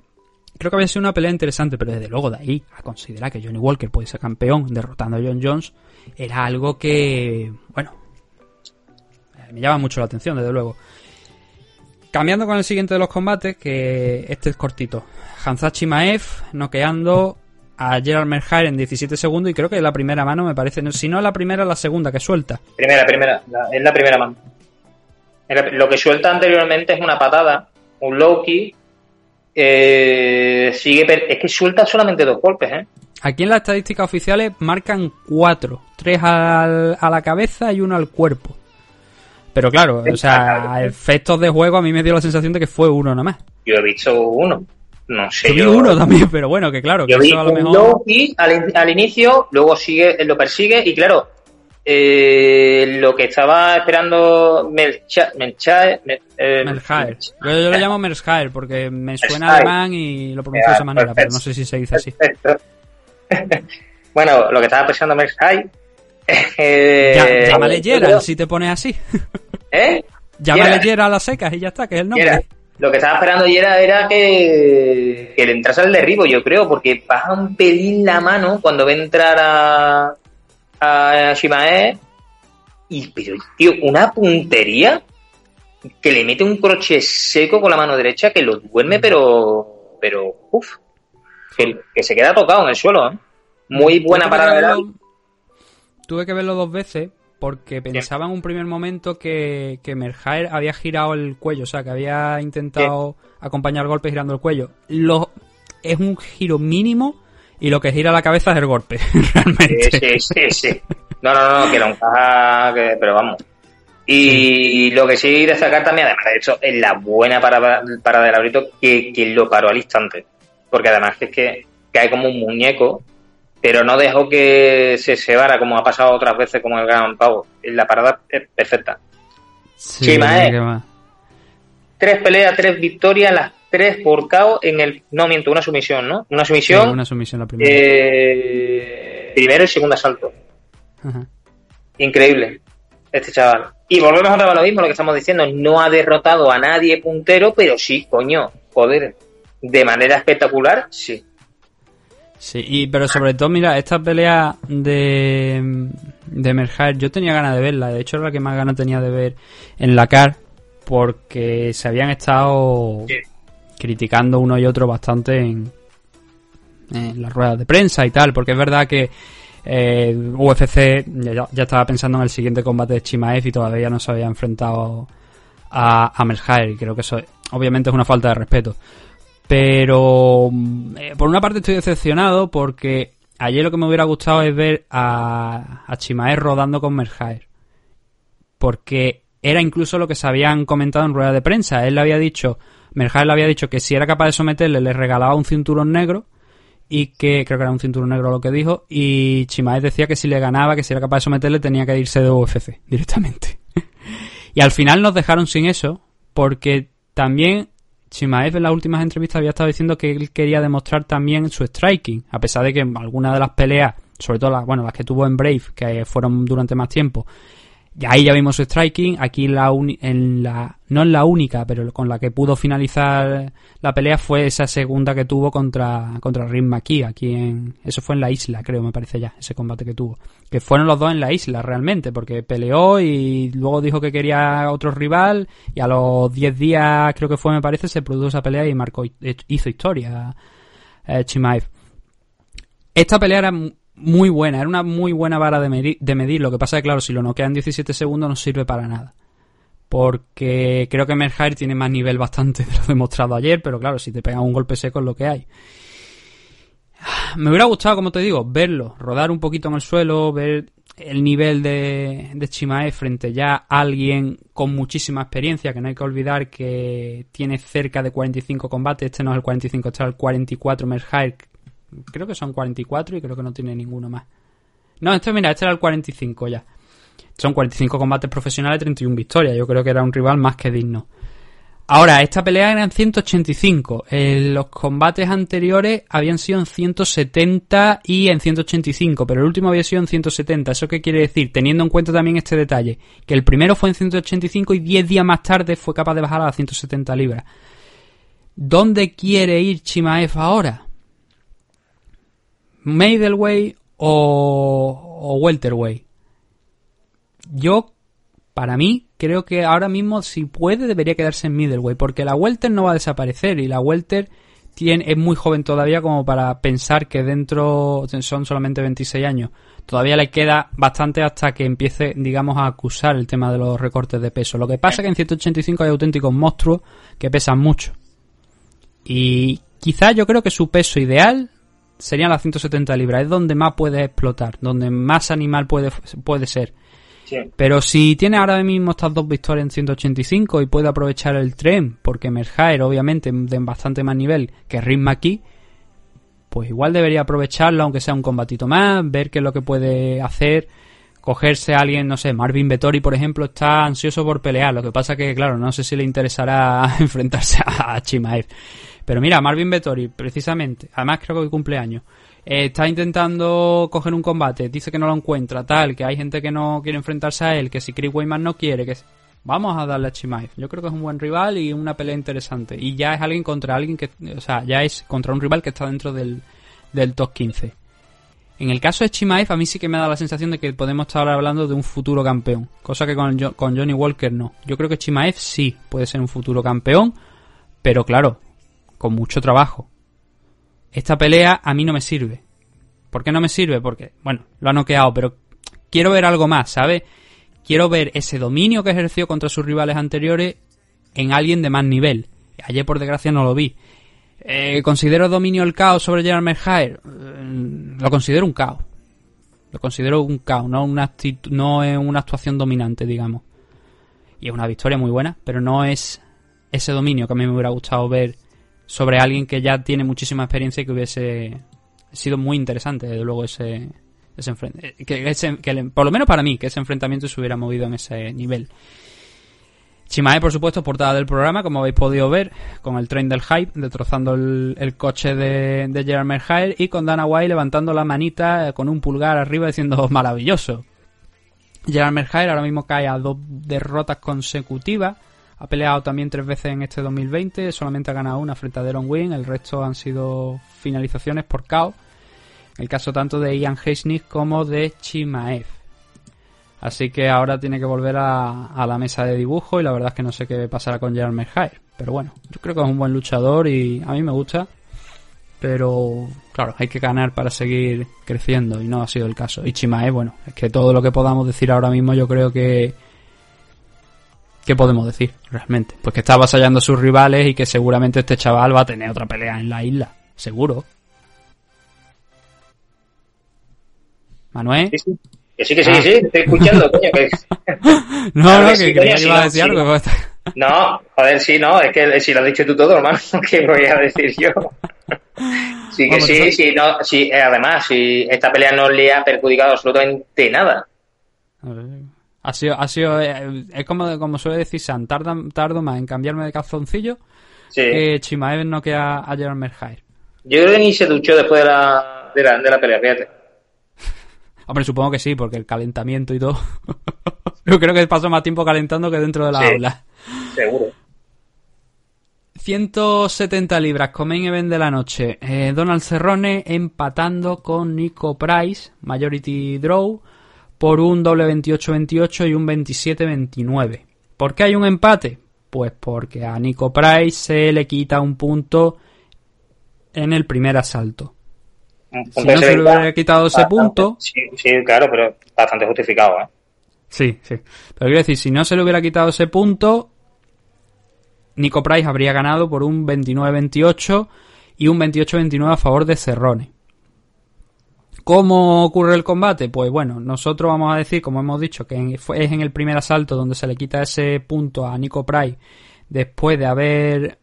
creo que había sido una pelea interesante, pero desde luego de ahí a considerar que Johnny Walker puede ser campeón derrotando a John Jones, era algo que, bueno, me llama mucho la atención, desde luego. Cambiando con el siguiente de los combates, que este es cortito. Hanzachi Maev noqueando a Gerald Merhair en 17 segundos y creo que la primera mano me parece, si no la primera, la segunda que suelta. Primera, primera, es la primera mano. Lo que suelta anteriormente es una patada, un low kick. eh, sigue, es que suelta solamente dos golpes, ¿eh? Aquí en las estadísticas oficiales marcan cuatro, tres al- a la cabeza y uno al cuerpo. Pero claro, o sea, a efectos de juego a mí me dio la sensación de que fue uno nada más. Yo he visto uno. No sé. Yo vi yo- uno también, pero bueno, que claro, que vi eso a lo mejor... low kick al, al inicio, luego sigue, lo persigue y claro, eh, lo que estaba esperando Melcha- Melcha- Mel- eh. Yo, yo lo llamo Merhair porque me suena alemán y lo pronuncio de esa manera, pero no sé si se dice así. Perfecto. bueno, lo que estaba pensando Merhair. Eh, Ya, llámale Gerald si te pones así. ¿Eh? Llámale Gerald. Gerald a las secas y ya está, que es el nombre. Gerald. Lo que estaba esperando Yera era que, que le entrase al derribo, yo creo, porque baja un pelín la mano cuando ve entrar a, a Shimae. Y, pero, tío, una puntería que le mete un croche seco con la mano derecha que lo duerme, pero, pero, uff, que, que se queda tocado en el suelo, ¿eh? Muy buena parada de verlo-. Tuve que verlo dos veces porque pensaba en un primer momento que, que había girado el cuello, o sea, que había intentado acompañar golpes girando el cuello. Lo, es un giro mínimo y lo que gira la cabeza es el golpe, realmente. Sí, sí, sí, sí. No, no, no, que lo encaja, que- pero vamos. Y lo que sí destacar también, además de hecho, es la buena parada, del Laurito que, que lo paró al instante. Porque además es que cae como un muñeco, pero no dejó que se cebara como ha pasado otras veces como el Gran Pavo. La parada es perfecta. Sí, qué más. Tres peleas, tres victorias, las tres por KO en el... No, miento, una sumisión, ¿no? Una Sí, sumisión, una sumisión la primera. eh, primero y segundo asalto. Ajá. Increíble, este chaval. Y volvemos otra vez a lo mismo, lo que estamos diciendo. No ha derrotado a nadie puntero, pero sí, coño, joder. De manera espectacular, sí. Sí, y, pero sobre todo, mira, esta pelea de, de Merhair, yo tenía ganas de verla. De hecho, era la que más ganas tenía de ver en la CAR, porque se habían estado Sí. criticando uno y otro bastante en, en las ruedas de prensa y tal, porque es verdad que eh, UFC ya, ya estaba pensando en el siguiente combate de Chimaev y todavía no se había enfrentado a, a Merhair, y creo que eso obviamente es una falta de respeto. Pero mm, eh, por una parte estoy decepcionado porque ayer lo que me hubiera gustado es ver a, a Chimaev rodando con Merhair. Porque era incluso lo que se habían comentado en rueda de prensa. Él le había dicho, Merhair le había dicho que si era capaz de someterle le regalaba un cinturón negro y que creo que era un cinturón negro lo que dijo y Chimaev decía que si le ganaba, que si era capaz de someterle tenía que irse de UFC directamente. y al final nos dejaron sin eso porque también Chimaev en las últimas entrevistas había estado diciendo que él quería demostrar también su striking, a pesar de que algunas de las peleas, sobre todo las, bueno, las que tuvo en Brave, que fueron durante más tiempo, ya ahí ya vimos su striking, aquí la en la no es la única, pero con la que pudo finalizar la pelea fue esa segunda que tuvo contra, contra Rim aquí en, eso fue en la isla, creo, me parece ya, ese combate que tuvo. Que fueron los dos en la isla, realmente, porque peleó y luego dijo que quería otro rival y a los 10 días, creo que fue, me parece, se produjo esa pelea y marcó, hizo historia eh, Chimaev. Esta pelea era muy buena, era una muy buena vara de medir, de medir. Lo que pasa es que, claro, si lo noquean 17 segundos no sirve para nada. Porque creo que Merhair tiene más nivel bastante de lo demostrado ayer, pero claro, si te pegan un golpe seco es lo que hay. Me hubiera gustado, como te digo, verlo, rodar un poquito en el suelo, ver el nivel de, de Chimae frente ya a alguien con muchísima experiencia, que no hay que olvidar que tiene cerca de 45 combates, este no es el 45, este es el 44 Merhair, creo que son 44 y creo que no tiene ninguno más. No, este mira, este era el 45 ya. Son 45 combates profesionales, 31 victorias. Yo creo que era un rival más que digno. Ahora, esta pelea era en 185. los combates anteriores habían sido en 170 y en 185, pero el último había sido en 170. ¿Eso qué quiere decir? Teniendo en cuenta también este detalle, que el primero fue en 185 y 10 días más tarde fue capaz de bajar a las 170 libras. ¿Dónde quiere ir Chimaev ahora? middleweight o, o welterweight. Yo, para mí, creo que ahora mismo, si puede, debería quedarse en middleweight, porque la welter no va a desaparecer y la welter tiene, es muy joven todavía como para pensar que dentro son solamente 26 años. Todavía le queda bastante hasta que empiece, digamos, a acusar el tema de los recortes de peso. Lo que pasa es que en 185 hay auténticos monstruos que pesan mucho. Y quizás yo creo que su peso ideal serían las 170 libras. Es donde más puede explotar, donde más animal puede, puede ser. Pero si tiene ahora mismo estas dos victorias en 185 y puede aprovechar el tren, porque Merhaer obviamente de bastante más nivel que Ritma aquí, pues igual debería aprovecharlo aunque sea un combatito más, ver qué es lo que puede hacer, cogerse a alguien, no sé, Marvin Vettori por ejemplo está ansioso por pelear, lo que pasa que claro, no sé si le interesará enfrentarse a Chimaev. Pero mira, Marvin Vettori, precisamente, además creo que cumple años, eh, está intentando coger un combate, dice que no lo encuentra, tal, que hay gente que no quiere enfrentarse a él, que si Chris Weyman no quiere, que vamos a darle a Chimaev. Yo creo que es un buen rival y una pelea interesante. Y ya es alguien contra alguien que, o sea, ya es contra un rival que está dentro del, del top 15. En el caso de Chimaev, a mí sí que me da la sensación de que podemos estar hablando de un futuro campeón, cosa que con, con Johnny Walker no. Yo creo que Chimaev sí puede ser un futuro campeón, pero claro, con mucho trabajo. Esta pelea a mí no me sirve. ¿Por qué no me sirve? Porque, bueno, lo ha noqueado, pero quiero ver algo más, ¿sabes? Quiero ver ese dominio que ejerció contra sus rivales anteriores en alguien de más nivel. Ayer, por desgracia, no lo vi. Eh, ¿Considero dominio el caos sobre Gerard Merhaer? Eh, lo considero un caos. Lo considero un caos, no no es una actuación dominante, digamos. Y es una victoria muy buena, pero no es ese dominio que a mí me hubiera gustado ver sobre alguien que ya tiene muchísima experiencia y que hubiese sido muy interesante, desde luego, ese, ese enfrentamiento. Que, que, por lo menos para mí, que ese enfrentamiento se hubiera movido en ese nivel. Chimae, por supuesto, portada del programa, como habéis podido ver, con el tren del hype, destrozando el, coche de, de Gerard Merhael y con Dana White levantando la manita eh, con un pulgar arriba diciendo maravilloso. Gerard Merhael ahora mismo cae a dos derrotas consecutivas ha peleado también tres veces en este 2020, solamente ha ganado una frente a Deron Wing, el resto han sido finalizaciones por KO. El caso tanto de Ian Heisnick como de Chimaev. Así que ahora tiene que volver a, la mesa de dibujo y la verdad es que no sé qué pasará con Gerard Merhair. Pero bueno, yo creo que es un buen luchador y a mí me gusta. Pero claro, hay que ganar para seguir creciendo y no ha sido el caso. Y Chimaev, bueno, es que todo lo que podamos decir ahora mismo yo creo que ¿qué podemos decir realmente? Pues que está avasallando a sus rivales y que seguramente este chaval va a tener otra pelea en la isla. Seguro. Manuel. Sí, sí. Que sí, que sí, que sí, estoy escuchando, coño. Que... no, no, que, que iba a decir algo. No, joder, sí, no, es que si lo has dicho tú todo, hermano, ¿qué voy a decir yo? sí, que sí, sí, no, sí, eh, además, si esta pelea no le ha perjudicado absolutamente nada. A ver. Ha sido, ha sido, eh, es como, como suele decir San, tarda, tardo más en cambiarme de calzoncillo que Chimaev no queda a Gerard Merhair. Yo creo que ni se duchó después de la, de la, de la pelea, fíjate. Hombre, supongo que sí, porque el calentamiento y todo. Yo creo que pasó más tiempo calentando que dentro de la aula. Seguro. 170 libras, main event de la noche. Eh, Donald Cerrone empatando con Nico Price, Majority Draw, por un doble 28-28 y un 27-29. ¿Por qué hay un empate? Pues porque a Nico Price se le quita un punto en el primer asalto. Si no se le hubiera quitado ese punto. Sí, sí, claro, pero bastante justificado, ¿eh? Sí, sí. Pero quiero decir, si no se le hubiera quitado ese punto, Nico Price habría ganado por un 29-28 y un 28-29 a favor de Cerrone. ¿Cómo ocurre el combate? Pues bueno, nosotros vamos a decir, como hemos dicho, que es en el primer asalto donde se le quita ese punto a Nico Price después de haber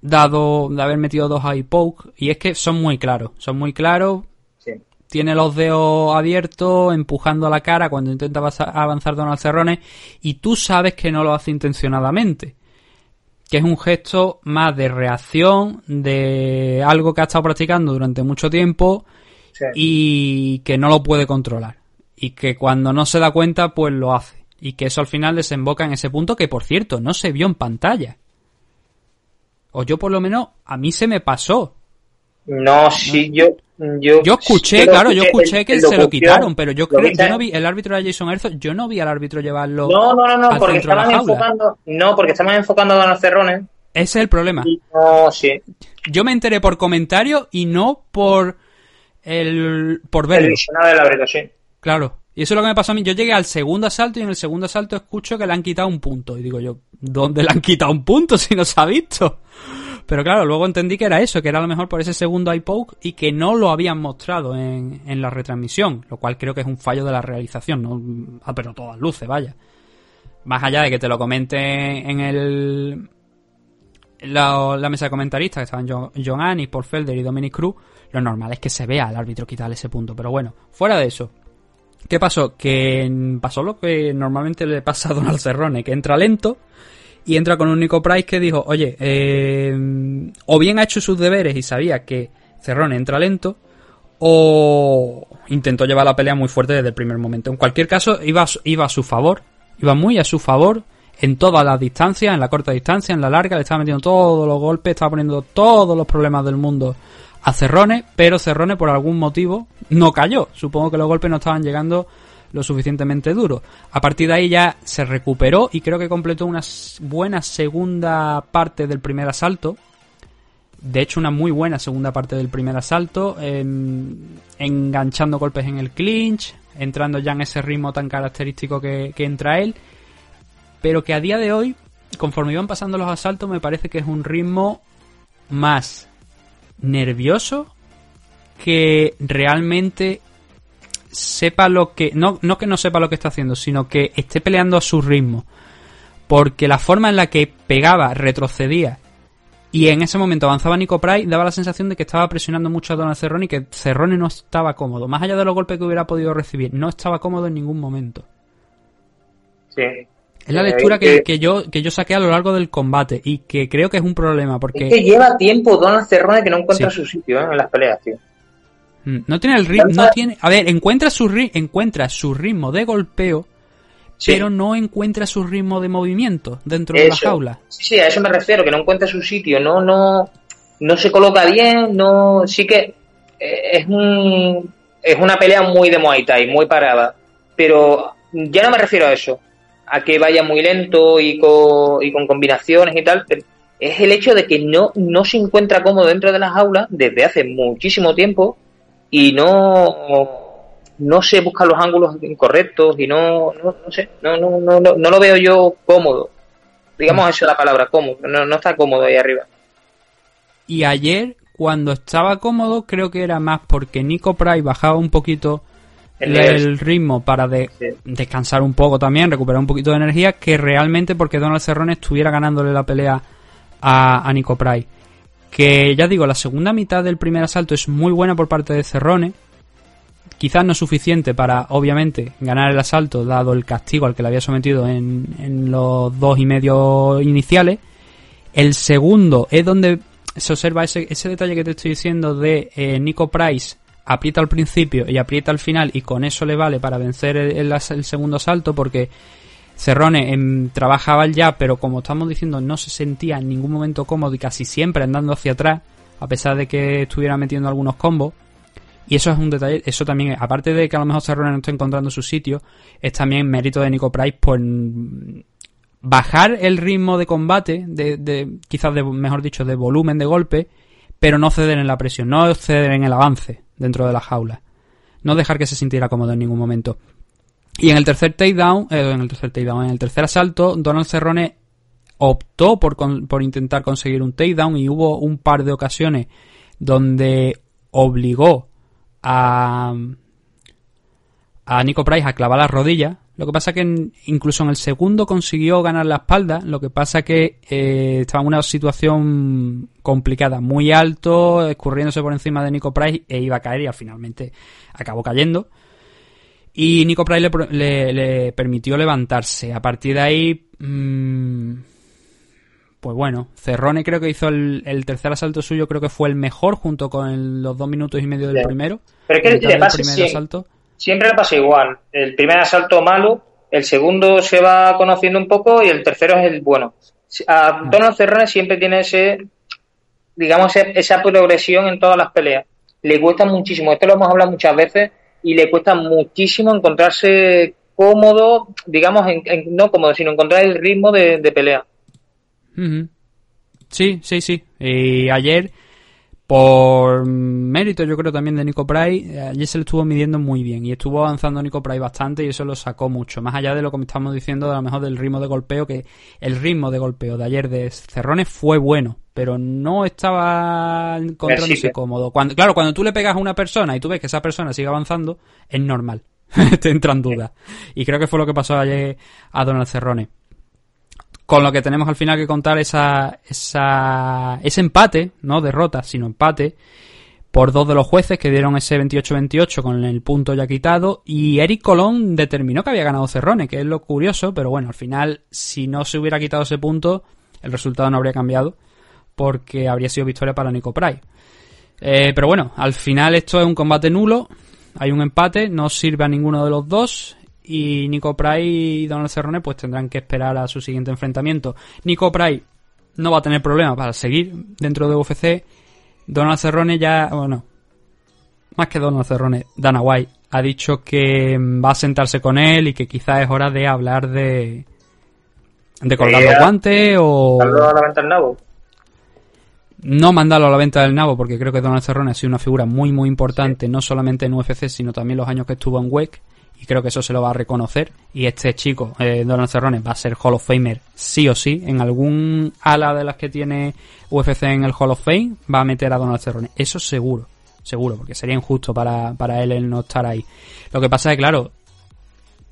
dado, de haber metido dos high poke. Y es que son muy claros, son muy claros. Tiene los dedos abiertos, empujando a la cara cuando intenta avanzar Donald Cerrone. Y tú sabes que no lo hace intencionadamente que es un gesto más de reacción de algo que ha estado practicando durante mucho tiempo y que no lo puede controlar. Y que cuando no se da cuenta, pues lo hace. Y que eso al final desemboca en ese punto que, por cierto, no se vio en pantalla. O yo por lo menos, a mí se me pasó. No, sí, yo... Yo, yo escuché, claro, yo escuché que se lo quitaron, pero yo creo yo no vi, el árbitro de Jason Herzog, yo no vi al árbitro llevarlo. No, no, no, no porque estaban enfocando, no, porque estaban enfocando a Don Cerrone. Ese es el problema. No, sí. Yo me enteré por comentario y no por el por verlo. El del árbitro, sí. Claro. Y eso es lo que me pasó a mí. Yo llegué al segundo asalto y en el segundo asalto escucho que le han quitado un punto. Y digo yo, ¿dónde le han quitado un punto si no se ha visto? Pero claro, luego entendí que era eso, que era a lo mejor por ese segundo iPoke y que no lo habían mostrado en, en la retransmisión, lo cual creo que es un fallo de la realización, ¿no? Ah, pero todas luces, vaya. Más allá de que te lo comente en el. La, la mesa de comentaristas, que estaban John, John Annis, Paul Felder y Dominic Cruz, lo normal es que se vea al árbitro quitarle ese punto. Pero bueno, fuera de eso, ¿Qué pasó? Que pasó lo que normalmente le pasa a Donald Cerrone, que entra lento y entra con un Nico Price que dijo, oye, eh, o bien ha hecho sus deberes y sabía que Cerrone entra lento, o intentó llevar la pelea muy fuerte desde el primer momento. En cualquier caso, iba, iba a su favor, iba muy a su favor en todas las distancias, en la corta distancia, en la larga, le estaba metiendo todos los golpes, estaba poniendo todos los problemas del mundo a Cerrone, pero Cerrone por algún motivo no cayó. Supongo que los golpes no estaban llegando lo suficientemente duro. A partir de ahí ya se recuperó y creo que completó una buena segunda parte del primer asalto. De hecho, una muy buena segunda parte del primer asalto, em, enganchando golpes en el clinch, entrando ya en ese ritmo tan característico que, que entra él. Pero que a día de hoy, conforme iban pasando los asaltos, me parece que es un ritmo más nervioso que realmente sepa lo que. No, no que no sepa lo que está haciendo, sino que esté peleando a su ritmo. Porque la forma en la que pegaba, retrocedía y en ese momento avanzaba Nico Price, daba la sensación de que estaba presionando mucho a Donald Cerrone y que Cerrone no estaba cómodo. Más allá de los golpes que hubiera podido recibir, no estaba cómodo en ningún momento. Sí. Es la lectura que, que, yo, que yo saqué a lo largo del combate y que creo que es un problema porque... Es que lleva tiempo Donald Cerrone que no encuentra su sitio ¿eh? en las peleas, tío. Mm, no tiene el ritmo, no tiene, a ver, encuentra su encuentra su ritmo de golpeo, pero no encuentra su ritmo de movimiento dentro de la jaula. Sí, sí, a eso me refiero, que no encuentra su sitio, no, no, no se coloca bien, no, sí que eh, es un, es una pelea muy de Muay Thai, muy parada, pero ya no me refiero a eso, a que vaya muy lento y con, y con combinaciones y tal, es el hecho de que no, no se encuentra cómodo dentro de la jaula desde hace muchísimo tiempo y no, no sé buscar los ángulos incorrectos y no, no, no sé, no, no, no, no, lo veo yo cómodo. Digamos eso la palabra, cómodo, no, no está cómodo ahí arriba. Y ayer, cuando estaba cómodo, creo que era más porque Nico Price bajaba un poquito el, ritmo para de, descansar un poco también, recuperar un poquito de energía, que realmente porque Donald Cerrone estuviera ganándole la pelea a, a Nico Price. Que ya digo, la segunda mitad del primer asalto es muy buena por parte de Cerrone. Quizás no suficiente para, obviamente, ganar el asalto, dado el castigo al que le había sometido en, en los dos y medio iniciales. El segundo es donde se observa ese, ese detalle que te estoy diciendo de eh, Nico Price aprieta al principio y aprieta al final y con eso le vale para vencer el, segundo asalto porque Cerrone em, trabajaba ya, pero como estamos diciendo, no se sentía en ningún momento cómodo y casi siempre andando hacia atrás, a pesar de que estuviera metiendo algunos combos. Y eso es un detalle, eso también, aparte de que a lo mejor Cerrone no está encontrando su sitio, es también mérito de Nico Price por bajar el ritmo de combate, de, de quizás de, mejor dicho, de volumen de golpe, pero no ceder en la presión, no ceder en el avance dentro de la jaula. No dejar que se sintiera cómodo en ningún momento. Y en el tercer takedown, eh, en el tercer takedown, en el tercer asalto, Donald Cerrone optó por, por intentar conseguir un takedown y hubo un par de ocasiones donde obligó a, a Nico Price a clavar las rodillas. Lo que pasa que incluso en el segundo consiguió ganar la espalda. Lo que pasa que eh, estaba en una situación complicada, muy alto, escurriéndose por encima de Nico Price e iba a caer y finalmente acabó cayendo. Y Nico Price le, permitió levantarse. A partir de ahí, mmm, pues bueno, Cerrone creo que hizo el, tercer asalto suyo, creo que fue el mejor junto con los dos minutos y medio del primero. Pero es que le pasa siempre, siempre le pasa igual. El primer asalto malo, el segundo se va conociendo un poco y el tercero es el bueno. A mm. Donald Cerrone siempre tiene ese, digamos, esa progresión en todas las peleas. Le cuesta muchísimo. Esto lo hemos hablado muchas veces y le cuesta muchísimo encontrarse cómodo, digamos, en, no cómodo, sino encontrar el ritmo de, pelea. Sí, sí, sí. Y ayer, por mérito yo creo también de Nico Price, ayer se le estuvo midiendo muy bien y estuvo avanzando Nico Price bastante y eso lo sacó mucho. Más allá de lo que me estamos diciendo, a lo mejor del ritmo de golpeo, que el ritmo de golpeo de ayer de Cerrones fue bueno pero no estaba encontrándose cómodo. Cuando, claro, cuando tú le pegas a una persona y tú ves que esa persona sigue avanzando, es normal. Te entran dudas. Y creo que fue lo que pasó ayer a Donald Cerrone. Con lo que tenemos al final que contar esa, esa, ese empate, no derrota, sino empate, por dos de los jueces que dieron ese 28-28 con el punto ya quitado. Y Eric Colón determinó que había ganado Cerrone, que es lo curioso, pero bueno, al final, si no se hubiera quitado ese punto, el resultado no habría cambiado porque habría sido victoria para Nico Price. Eh, pero bueno, al final esto es un combate nulo, hay un empate, no sirve a ninguno de los dos y Nico Price y Donald Cerrone pues tendrán que esperar a su siguiente enfrentamiento. Nico Price no va a tener problema para seguir dentro de UFC. Donald Cerrone ya, bueno, más que Donald Cerrone, Dana White ha dicho que va a sentarse con él y que quizás es hora de hablar de de colgar los guantes o no mandarlo a la venta del nabo, porque creo que Donald Cerrone ha sido una figura muy, muy importante, no solamente en UFC, sino también los años que estuvo en WEC, y creo que eso se lo va a reconocer. Y este chico, eh, Donald Cerrone, va a ser Hall of Famer sí o sí. En algún ala de las que tiene UFC en el Hall of Fame, va a meter a Donald Cerrone. Eso seguro, seguro, porque sería injusto para, para él el no estar ahí. Lo que pasa es que, claro,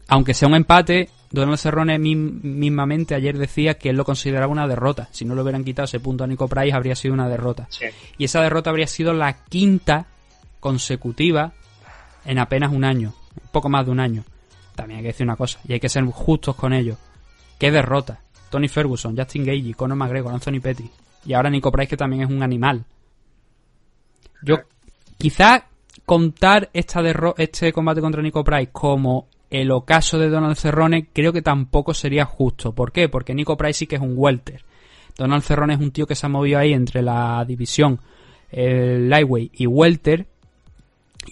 aunque sea un empate, Donald Cerrone mismamente ayer decía que él lo consideraba una derrota. Si no lo hubieran quitado ese punto a Nico Price, habría sido una derrota. Y esa derrota habría sido la quinta consecutiva en apenas un año, poco más de un año. También hay que decir una cosa, y hay que ser justos con ello. ¿Qué derrota? Tony Ferguson, Justin Gage, Conor McGregor, Anthony Petty. Y ahora Nico Price, que también es un animal. Yo, quizá contar esta este combate contra Nico Price como el ocaso de Donald Cerrone creo que tampoco sería justo. ¿Por qué? Porque Nico Price sí que es un welter. Donald Cerrone es un tío que se ha movido ahí entre la división el lightweight y welter.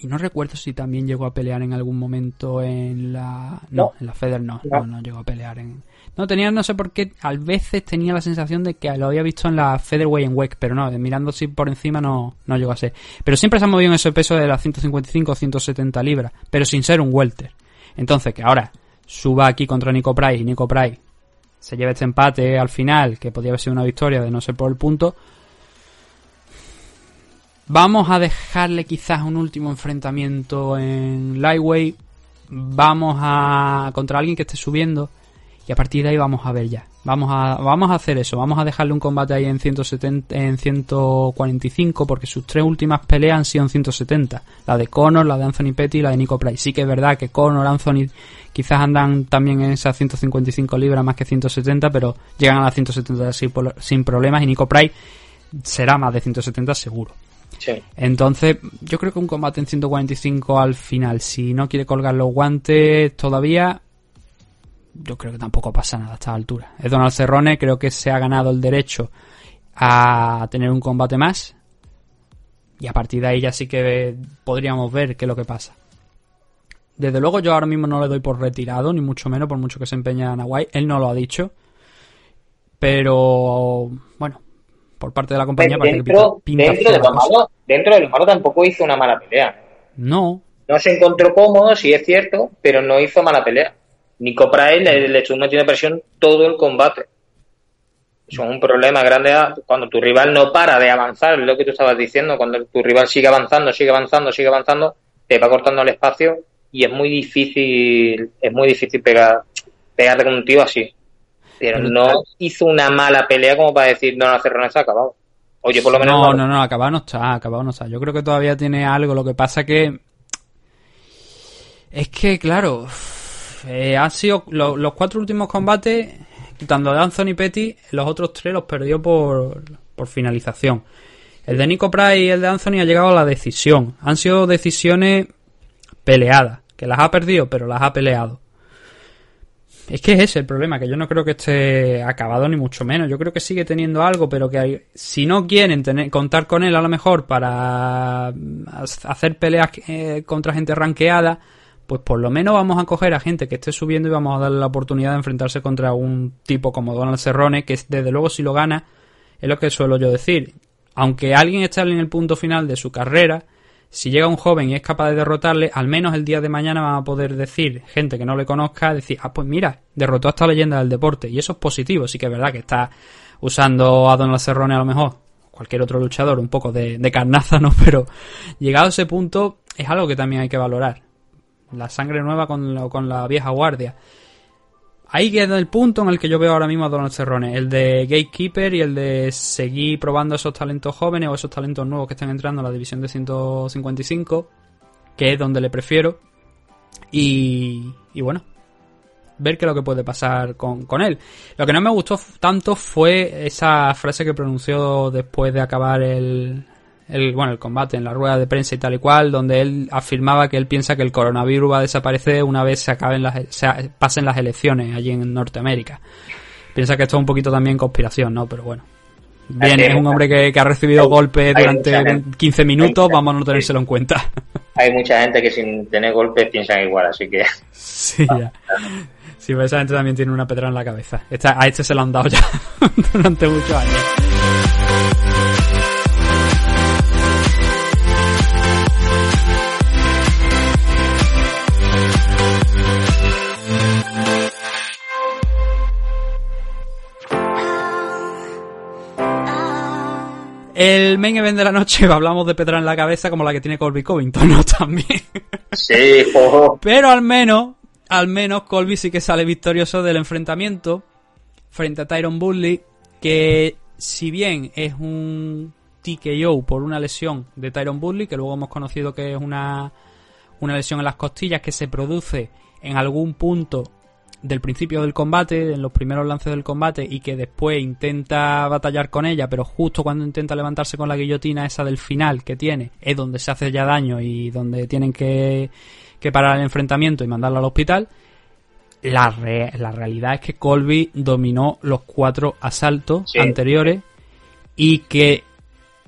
Y no recuerdo si también llegó a pelear en algún momento en la... No, en la Feder no, no, no, llegó a pelear en... No, tenía, no sé por qué, a veces tenía la sensación de que lo había visto en la Featherweight en WEC, pero no, mirando así por encima no, no llegó a ser. Pero siempre se ha movido en ese peso de las 155 o 170 libras, pero sin ser un welter. Entonces, que ahora suba aquí contra Nico Price y Nico Price se lleve este empate al final, que podría haber sido una victoria de no ser por el punto. Vamos a dejarle quizás un último enfrentamiento en Lightweight. Vamos a contra alguien que esté subiendo. Y a partir de ahí vamos a ver ya. Vamos a, vamos a hacer eso. Vamos a dejarle un combate ahí en 170, en 145, porque sus tres últimas peleas han sido en 170. La de Conor, la de Anthony Petty y la de Nico Price. Sí que es verdad que Conor, Anthony quizás andan también en esas 155 libras más que 170, pero llegan a las 170 sin, problemas y Nico Price será más de 170 seguro. Entonces, yo creo que un combate en 145 al final, si no quiere colgar los guantes todavía, yo creo que tampoco pasa nada a esta altura. Es Donald Cerrone, creo que se ha ganado el derecho a tener un combate más. Y a partir de ahí ya sí que podríamos ver qué es lo que pasa. Desde luego yo ahora mismo no le doy por retirado, ni mucho menos, por mucho que se empeña en Hawaii. Él no lo ha dicho. Pero, bueno, por parte de la compañía dentro, que dentro, de lo malo, dentro de lo malo tampoco hizo una mala pelea. No. No se encontró cómodo, sí es cierto, pero no hizo mala pelea. Nico Prae le, le echó de presión todo el combate. Eso es un problema grande cuando tu rival no para de avanzar, es lo que tú estabas diciendo, cuando tu rival sigue avanzando, sigue avanzando, sigue avanzando, te va cortando el espacio y es muy difícil, es muy difícil pegar, pegarte con un tío así. Pero no hizo una mala pelea como para decir, no, no, Cerrone está acabado. Oye, por lo menos. No, no, no, acabado no está, acabado no está. Yo creo que todavía tiene algo, lo que pasa que. Es que, claro, eh, han sido los cuatro últimos combates quitando a Anthony Petty, los otros tres los perdió por, por finalización. El de Nico Price y el de Anthony ha llegado a la decisión. Han sido decisiones peleadas, que las ha perdido, pero las ha peleado. Es que es ese el problema, que yo no creo que esté acabado ni mucho menos. Yo creo que sigue teniendo algo, pero que hay, si no quieren tener, contar con él a lo mejor para hacer peleas eh, contra gente ranqueada, pues por lo menos vamos a coger a gente que esté subiendo y vamos a darle la oportunidad de enfrentarse contra un tipo como Donald Cerrone, que desde luego si lo gana, es lo que suelo yo decir. Aunque alguien esté en el punto final de su carrera, si llega un joven y es capaz de derrotarle, al menos el día de mañana van a poder decir, gente que no le conozca, decir, ah, pues mira, derrotó a esta leyenda del deporte. Y eso es positivo, sí que es verdad que está usando a Donald Cerrone a lo mejor, cualquier otro luchador, un poco de, de carnaza, ¿no? Pero llegado a ese punto, es algo que también hay que valorar la sangre nueva con, con la vieja guardia. Ahí queda el punto en el que yo veo ahora mismo a Donald Cerrone, el de Gatekeeper y el de seguir probando esos talentos jóvenes o esos talentos nuevos que están entrando a la división de 155, que es donde le prefiero. Y, y bueno, ver qué es lo que puede pasar con, con, él. Lo que no me gustó tanto fue esa frase que pronunció después de acabar el, el, bueno, el combate en la rueda de prensa y tal y cual, donde él afirmaba que él piensa que el coronavirus va a desaparecer una vez se acaben las, se pasen las elecciones allí en Norteamérica. Piensa que esto es un poquito también conspiración, ¿no? Pero bueno. Bien, es un hombre que, que ha recibido golpes durante 15 minutos, vamos a no tenérselo en cuenta. Hay mucha gente que sin tener golpes piensan igual, así que... Sí, ya. Sí, pero esa gente también tiene una pedra en la cabeza. Esta, a este se lo han dado ya durante muchos años. El main event de la noche, hablamos de pedra en la cabeza como la que tiene Colby Covington, ¿no? También. Sí, ojo. Pero al menos, al menos Colby sí que sale victorioso del enfrentamiento frente a Tyron Bully, que si bien es un TKO por una lesión de Tyron Bully, que luego hemos conocido que es una, una lesión en las costillas que se produce en algún punto del principio del combate, en los primeros lances del combate, y que después intenta batallar con ella, pero justo cuando intenta levantarse con la guillotina esa del final que tiene, es donde se hace ya daño y donde tienen que, que parar el enfrentamiento y mandarla al hospital. La, la realidad es que Colby dominó los cuatro asaltos anteriores y que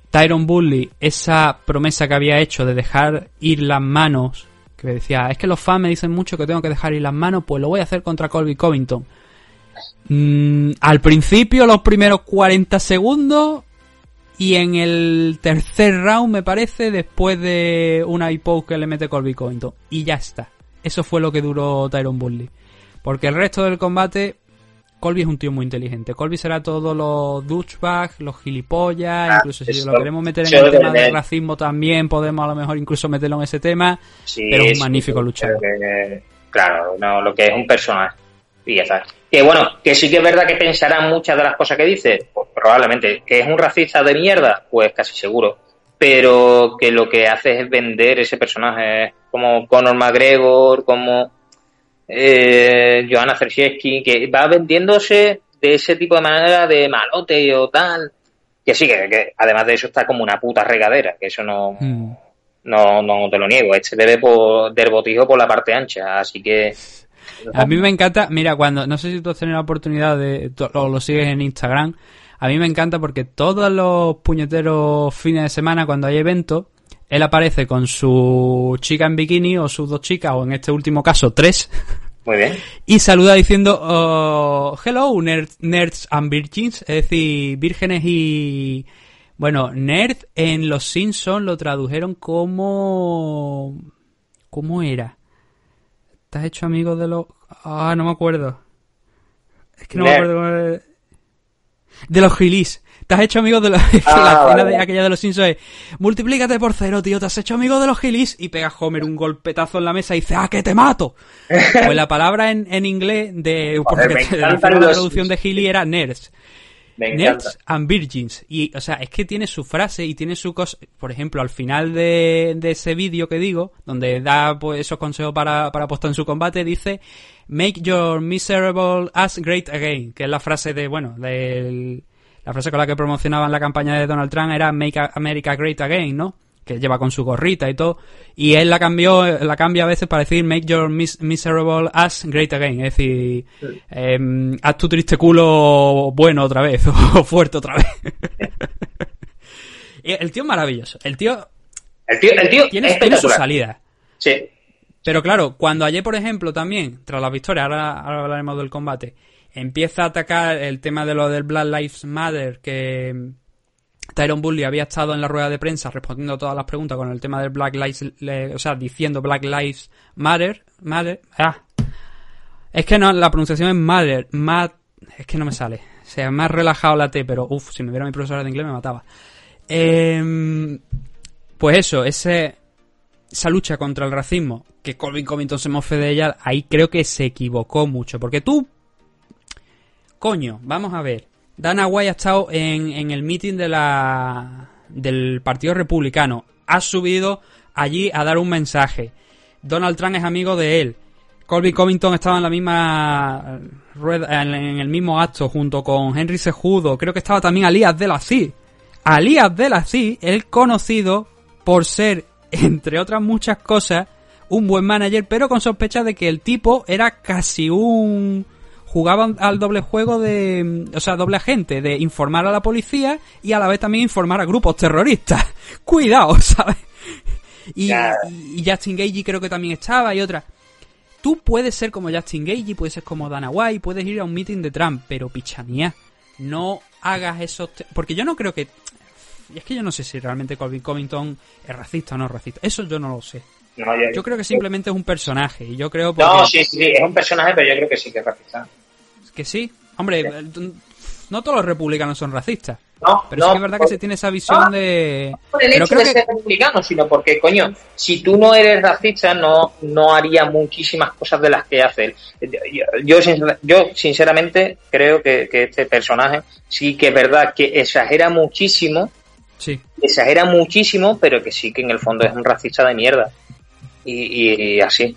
Tyron Bully, esa promesa que había hecho de dejar ir las manos que decía, es que los fans me dicen mucho que tengo que dejar ir las manos, pues lo voy a hacer contra Colby Covington. Mm, al principio, los primeros 40 segundos, y en el tercer round, me parece, después de una iPod que le mete Colby Covington. Y ya está. Eso fue lo que duró Tyron Bully. Porque el resto del combate Colby es un tío muy inteligente. Colby será todos los douchebags, los gilipollas, ah, incluso si lo queremos meter en el tema del racismo también, podemos a lo mejor incluso meterlo en ese tema. pero es un magnífico luchador. claro, no, lo que es un personaje. Y ya está. Que bueno, que sí que es verdad que pensarán muchas de las cosas que dice, pues probablemente. Que es un racista de mierda, pues casi seguro. Pero que lo que hace es vender ese personaje como Conor McGregor, como eh, Johanna Zersiewski, que va vendiéndose de ese tipo de manera de malote o tal. Que sí, que, además de eso está como una puta regadera, que eso no, mm. no, no te lo niego. Este debe por, del botijo por la parte ancha, así que. A mí me encanta, mira, cuando, no sé si tú has tenido la oportunidad de, o lo sigues en Instagram, a mí me encanta porque todos los puñeteros fines de semana, cuando hay eventos, él aparece con su chica en bikini o sus dos chicas, o en este último caso, tres. Muy bien. Y saluda diciendo, oh, hello, nerds and virgins, es decir, vírgenes y... Bueno, nerd en Los Simpsons lo tradujeron como... ¿Cómo era? ¿Estás hecho amigo de los... Ah, no me acuerdo. Es que no me acuerdo cómo era. De los gilis. Te has hecho amigo de los... Ah, la de aquella de los Simpsons es... Multiplícate por cero, tío. Te has hecho amigo de los gilis. Y pega Homer un golpetazo en la mesa y dice... ¡Ah, que te mato! pues la palabra en, en inglés de... porque la traducción de gili era nerds. Nerds and Virgins. Y, o sea, es que tiene su frase y tiene su cosa. Por ejemplo, al final de, de ese vídeo que digo, donde da pues, esos consejos para, para apostar en su combate, dice: Make your miserable ass great again. Que es la frase de, bueno, del, la frase con la que promocionaban la campaña de Donald Trump era Make America Great Again, ¿no? Que lleva con su gorrita y todo. Y él la cambió, la cambia a veces para decir Make your miserable ass great again. Es decir, em, haz tu triste culo bueno otra vez, o fuerte otra vez. el tío es maravilloso. El tío. El tío, el tío tiene, tiene su salida. Sí. Pero claro, cuando ayer, por ejemplo, también, tras la victoria, ahora, ahora hablaremos del combate, empieza a atacar el tema de lo del Black Lives Matter, que Tyron Bully había estado en la rueda de prensa respondiendo a todas las preguntas con el tema del Black Lives, o sea, diciendo Black Lives Matter, Matter, ah, es que no, la pronunciación es Matter, Mat, es que no me sale, o sea, más relajado la T, pero uff, si me viera mi profesora de inglés me mataba. Em, pues eso, ese, esa lucha contra el racismo, que Colvin Covington se mofe de ella, ahí creo que se equivocó mucho, porque tú Coño, vamos a ver. Dana White ha estado en, el meeting de la, del Partido Republicano. Ha subido allí a dar un mensaje. Donald Trump es amigo de él. Colby Covington estaba en la misma rueda, en, el mismo acto junto con Henry Sejudo. Creo que estaba también Alías de la C. Alías de la C, él conocido por ser, entre otras muchas cosas, un buen manager, pero con sospecha de que el tipo era casi un jugaban al doble juego de, o sea, doble agente, de informar a la policía y a la vez también informar a grupos terroristas. Cuidado, ¿sabes? Y, Justin Gagey creo que también estaba y otra. Tú puedes ser como Justin Gagey, puedes ser como Dana White, puedes ir a un meeting de Trump, pero pichanía, no hagas esos... Porque yo no creo que... Y es que yo no sé si realmente Colvin Covington es racista o no es racista. Eso yo no lo sé. yo, creo que simplemente es un personaje. Y yo creo No, sí, sí, es un personaje, pero yo creo que sí que es racista que sí. Hombre, no todos los republicanos son racistas. No, pero sí que es verdad que se tiene esa visión de. No por el hecho de ser republicano, sino porque, coño, si tú no eres racista, no, no haría muchísimas cosas de las que hace Yo, yo, sinceramente, creo que, este personaje sí que es verdad que exagera muchísimo. Sí. Exagera muchísimo, pero que sí que en el fondo es un racista de mierda. y así.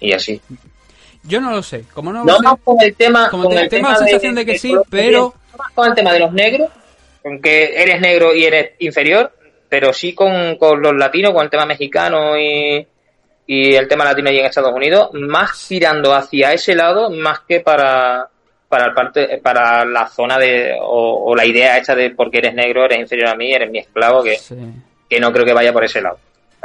Y así. Yo no lo sé. Como no, no sé, con el tema. Como con el tema la sensación de, que sí, pero. Con el tema de los negros, con que eres negro y eres inferior, pero sí con, con los latinos, con el tema mexicano y, y el tema latino y en Estados Unidos, más tirando hacia ese lado, más que para para el parte para la zona de o, la idea hecha de porque eres negro eres inferior a mí eres mi esclavo que, que no creo que vaya por ese lado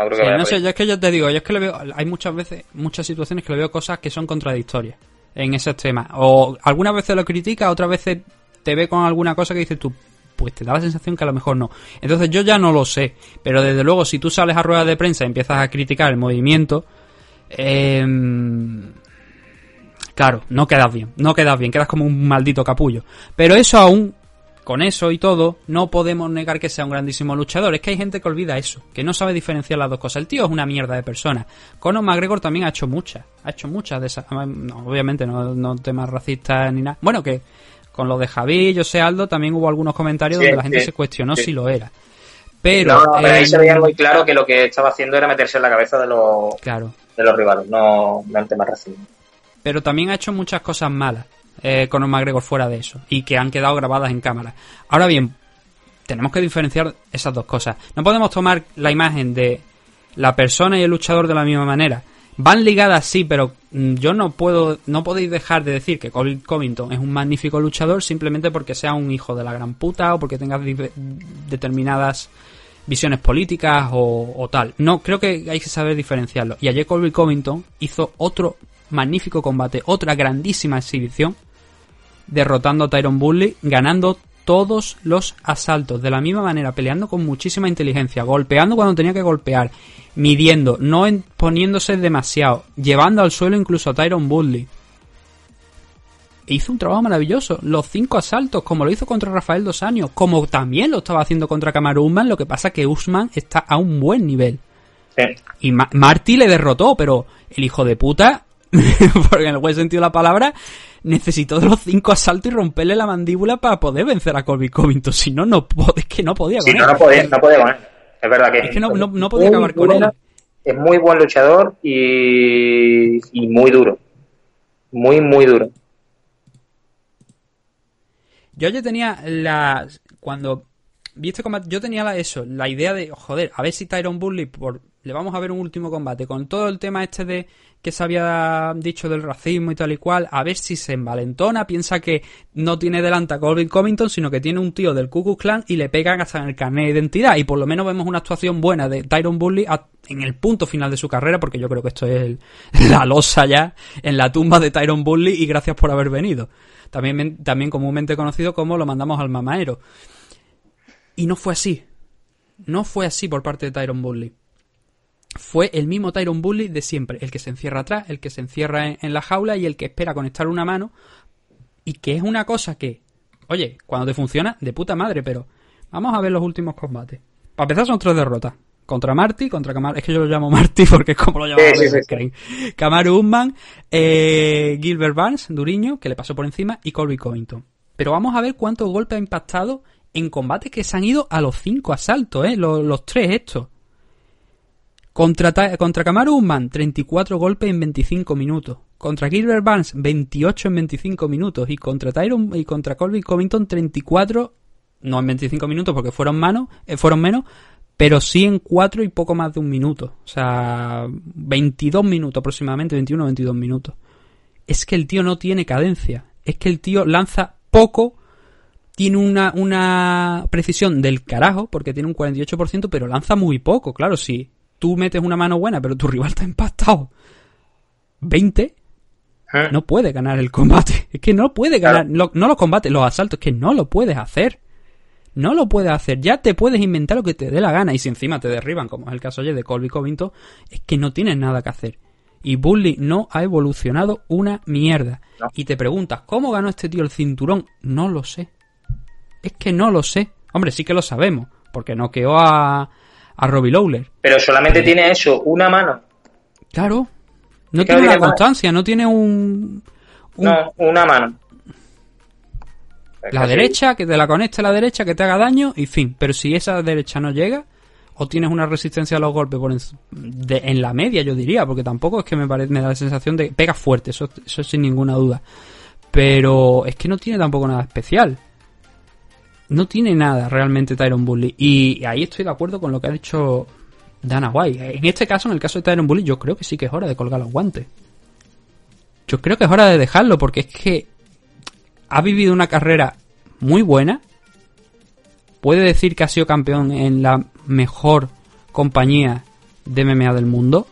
no, sé, yo es que yo te digo, yo es que le veo, hay muchas veces, muchas situaciones que le veo cosas que son contradictorias en ese tema. O algunas veces lo critica, otras veces te ve con alguna cosa que dices tú, pues te da la sensación que a lo mejor no. Entonces yo ya no lo sé, pero desde luego si tú sales a ruedas de prensa y empiezas a criticar el movimiento, eh, claro, no quedas bien, no quedas bien, quedas como un maldito capullo. Pero eso aún con eso y todo, no podemos negar que sea un grandísimo luchador. Es que hay gente que olvida eso, que no sabe diferenciar las dos cosas. El tío es una mierda de persona. Conor McGregor también ha hecho muchas, ha hecho muchas de esas. obviamente no, temas racistas ni nada. Bueno, que con lo de Javi, José Aldo, también hubo algunos comentarios donde la gente se cuestionó si lo era. Pero, ahí se veía muy claro que lo que estaba haciendo era meterse en la cabeza de los, claro. de los rivales, no, no el tema racismo. Pero también ha hecho muchas cosas malas eh, Conor McGregor fuera de eso y que han quedado grabadas en cámara. Ahora bien, tenemos que diferenciar esas dos cosas. No podemos tomar la imagen de la persona y el luchador de la misma manera. Van ligadas, sí, pero mm, yo no puedo, no podéis dejar de decir que Colby Covington es un magnífico luchador simplemente porque sea un hijo de la gran puta o porque tenga determinadas visiones políticas o, tal. No, creo que hay que saber diferenciarlo. Y ayer Colby Covington hizo otro magnífico combate, otra grandísima exhibición, derrotando a Tyron Bully, ganando todos los asaltos de la misma manera, peleando con muchísima inteligencia, golpeando cuando tenía que golpear, midiendo, no poniéndose demasiado, llevando al suelo incluso a Tyron Woodley. E hizo un trabajo maravilloso. Los cinco asaltos, como lo hizo contra Rafael Dos Años, como también lo estaba haciendo contra Kamaru Usman, lo que pasa que Usman está a un buen nivel. Y Marty le derrotó, pero el hijo de puta, porque en el buen sentido de la palabra, necesitó de los cinco asaltos y romperle la mandíbula para poder vencer a Colby Covington. Si no, no es que no podía con él. no, podía, no podía con él. Es verdad que. Es que no, no, podía acabar con él. Es muy buen luchador y, y muy duro. Muy, muy duro. Yo ya tenía la. Cuando. ¿Viste cómo Yo tenía la, eso, la idea de, joder, a ver si Tyron Bully, por, le vamos a ver un último combate, con todo el tema este de que se había dicho del racismo y tal y cual, a ver si se envalentona, piensa que no tiene delante a Colvin Covington, sino que tiene un tío del Ku Klux Klan y le pegan hasta en el carnet de identidad. Y por lo menos vemos una actuación buena de Tyron Bully en el punto final de su carrera, porque yo creo que esto es la losa ya en la tumba de Tyron Bully y gracias por haber venido. También, también comúnmente conocido como lo mandamos al mamaero. Y no fue así. No fue así por parte de Tyron Bully fue el mismo Tyron Bully de siempre, el que se encierra atrás, el que se encierra en, la jaula y el que espera conectar una mano y que es una cosa que, oye, cuando te funciona, de puta madre, pero vamos a ver los últimos combates. Para empezar son tres derrotas. Contra Marty, contra Kamaru, es que yo lo llamo Marty porque es como lo llamo sí, Kamaru Usman, eh, Gilbert Barnes, Duriño, que le pasó por encima, y Colby Covington. Pero vamos a ver cuántos golpes ha impactado en combates que se han ido a los cinco asaltos, ¿eh? Los, los tres estos. Contra, contra Kamaru Usman, 34 golpes en 25 minutos. Contra Gilbert Barnes, 28 en 25 minutos. Y contra Tyron y contra Colby Covington, 34, no en 25 minutos porque fueron, manos, eh, fueron menos, pero sí en 4 y poco más de un minuto. O sea, 22 minutos aproximadamente, 21 22 minutos. Es que el tío no tiene cadencia. Es que el tío lanza poco, tiene una, una precisión del carajo, porque tiene un 48%, pero lanza muy poco. Claro, sí tú metes una mano buena, pero tu rival está empastado 20, ah. no puede ganar el combate. Es que no puede ganar, no los combates, los asaltos, es que no lo puedes hacer. No lo puedes hacer. Ya te puedes inventar lo que te dé la gana. Y si encima te derriban, como es el caso de Colby Covington, es que no tienes nada que hacer. Y Bully no ha evolucionado una mierda. Y te preguntas, ¿cómo ganó este tío el cinturón? No lo sé. Es que no lo sé. Hombre, sí que lo sabemos. Porque noqueó a, a Robbie Lawler. Pero solamente tiene eso, una mano. Claro. No tiene una constancia, no tiene un, No, una mano. La derecha, que te la conecte a la derecha, que te haga daño, y fin. Pero si esa derecha no llega, o tienes una resistencia a los golpes por en, en la media, yo diría, porque tampoco es que me, parece, me da la sensación de pega fuerte, eso, eso sin ninguna duda. Pero es que no tiene tampoco nada especial no tiene nada realmente Tyron Bully. Y ahí estoy de acuerdo con lo que ha dicho Dana White. En este caso, en el caso de Tyron Bully, yo creo que sí que es hora de colgar los guantes. Yo creo que es hora de dejarlo porque es que ha vivido una carrera muy buena. Puede decir que ha sido campeón en la mejor compañía de MMA del mundo.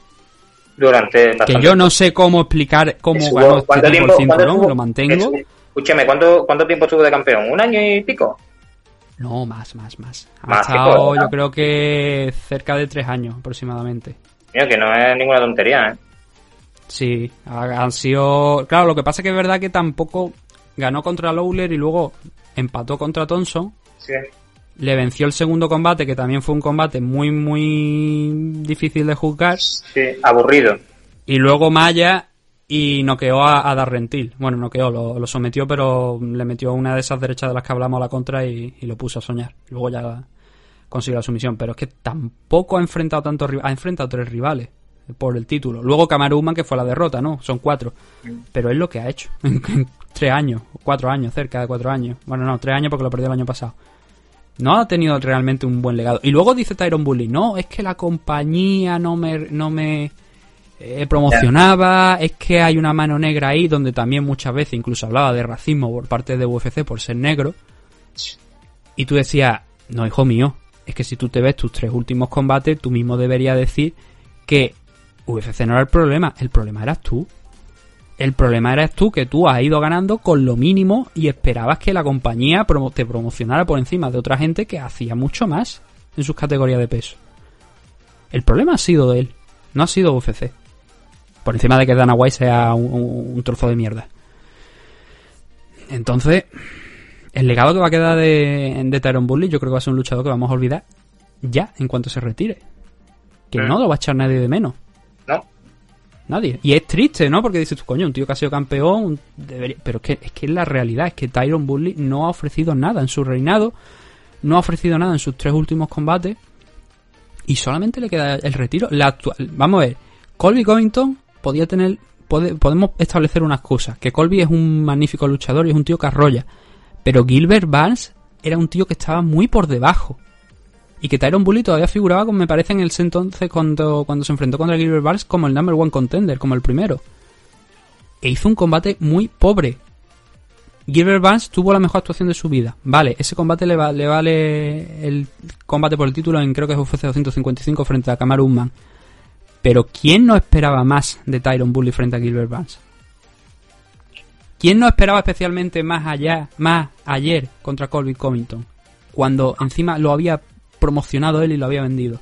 Durante que yo no sé cómo explicar cómo ganó este tiempo, lo mantengo. Escúchame, ¿cuánto, ¿cuánto tiempo estuvo de campeón? ¿Un año y pico? No, más, más, más. Ha estado, yo creo que cerca de tres años aproximadamente. Mira, que no es ninguna tontería, ¿eh? Sí, han sido... Claro, lo que pasa es que es verdad que tampoco ganó contra Lowler y luego empató contra Thompson. Sí. Le venció el segundo combate, que también fue un combate muy, muy difícil de juzgar. Sí, aburrido. Y luego Maya y noqueó a, a Darrentil. Bueno, noqueó, lo, lo sometió, pero le metió una de esas derechas de las que hablamos a la contra y, lo puso a soñar. Luego ya consiguió la sumisión, pero es que tampoco ha enfrentado tantos ha enfrentado tres rivales por el título. Luego Kamaru que fue la derrota, ¿no? Son cuatro. Pero es lo que ha hecho en, tres años, cuatro años, cerca de cuatro años. Bueno, no, tres años porque lo perdió el año pasado. No ha tenido realmente un buen legado. Y luego dice Tyron Bully, no, es que la compañía no me, no me eh, promocionaba, es que hay una mano negra ahí donde también muchas veces incluso hablaba de racismo por parte de UFC por ser negro. Y tú decías, no, hijo mío, es que si tú te ves tus tres últimos combates, tú mismo deberías decir que UFC no era el problema, el problema eras tú. El problema eras tú que tú has ido ganando con lo mínimo y esperabas que la compañía te promocionara por encima de otra gente que hacía mucho más en sus categorías de peso. El problema ha sido de él, no ha sido UFC. Por encima de que Dana White sea un, trozo de mierda. Entonces, el legado que va a quedar de, de Tyron Bully, yo creo que va a ser un luchador que vamos a olvidar ya en cuanto se retire. Que no lo va a echar nadie de menos. No. Nadie. Y es triste, ¿no? Porque dices tú, coño, un tío que ha sido campeón, pero es que, es que es la realidad, es que Tyron Bully no ha ofrecido nada en su reinado, no ha ofrecido nada en sus tres últimos combates, y solamente le queda el retiro. La actual, vamos a ver, Colby Covington podía tener, podemos establecer unas cosas, que Colby es un magnífico luchador y es un tío que arrolla, pero Gilbert Barnes era un tío que estaba muy por debajo. Y que Tyron Bully todavía figuraba, como me parece, en el entonces cuando, cuando se enfrentó contra Gilbert Barnes como el number one contender, como el primero. E hizo un combate muy pobre. Gilbert Barnes tuvo la mejor actuación de su vida. Vale, ese combate le, le vale el combate por el título en creo que es UFC 255 frente a Kamaru Usman. Pero ¿quién no esperaba más de Tyron Bully frente a Gilbert Barnes? ¿Quién no esperaba especialmente más allá, más ayer contra Colby Covington? Cuando encima lo había promocionado él y lo había vendido.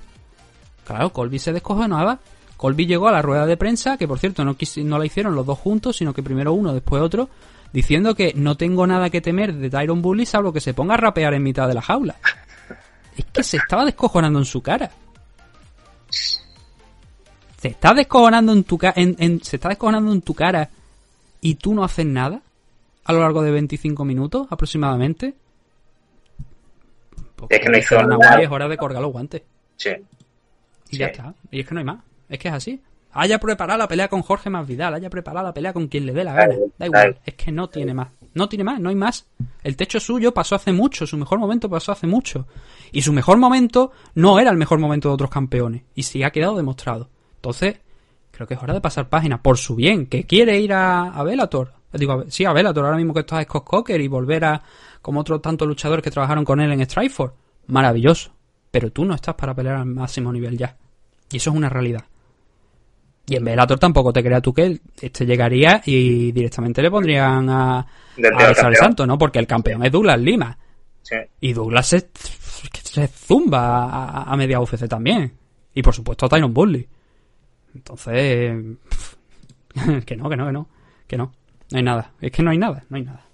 Claro, Colby se descojonaba. Colby llegó a la rueda de prensa, que por cierto no, no la hicieron los dos juntos, sino que primero uno, después otro, diciendo que no tengo nada que temer de Tyron Bully salvo que se ponga a rapear en mitad de la jaula. Es que se estaba descojonando en su cara. Se está descojonando en tu cara. se está descojonando en tu cara y tú no haces nada a lo largo de 25 minutos aproximadamente es que no hizo nada. es hora de colgar los guantes. Sí. Y ya está. Y es que no hay más. Es que es así. Haya preparado la pelea con Jorge Más Vidal, haya preparado la pelea con quien le dé la gana. Da igual. Es que no tiene más. No tiene más, no hay más. El techo suyo pasó hace mucho, su mejor momento pasó hace mucho. Y su mejor momento no era el mejor momento de otros campeones. Y sí ha quedado demostrado. Entonces, creo que es hora de pasar página. Por su bien, que quiere ir a, a Bellator. Digo, sí, a Bellator, ahora mismo que está Scott Cocker y volver a, como otros tantos luchadores que trabajaron con él en Strikeforce. Maravilloso. Pero tú no estás para pelear al máximo nivel ya. Y eso es una realidad. Y en Bellator tampoco te creas tú que este llegaría y directamente le pondrían a, a Santo, ¿no? Porque el campeón es Douglas Lima. Sí. Y Douglas se, se zumba a, media UFC también. Y por supuesto a Tyron Bully. Entonces, que no, que no, que no. Que no. No hay nada. Es que no hay nada, no hay nada.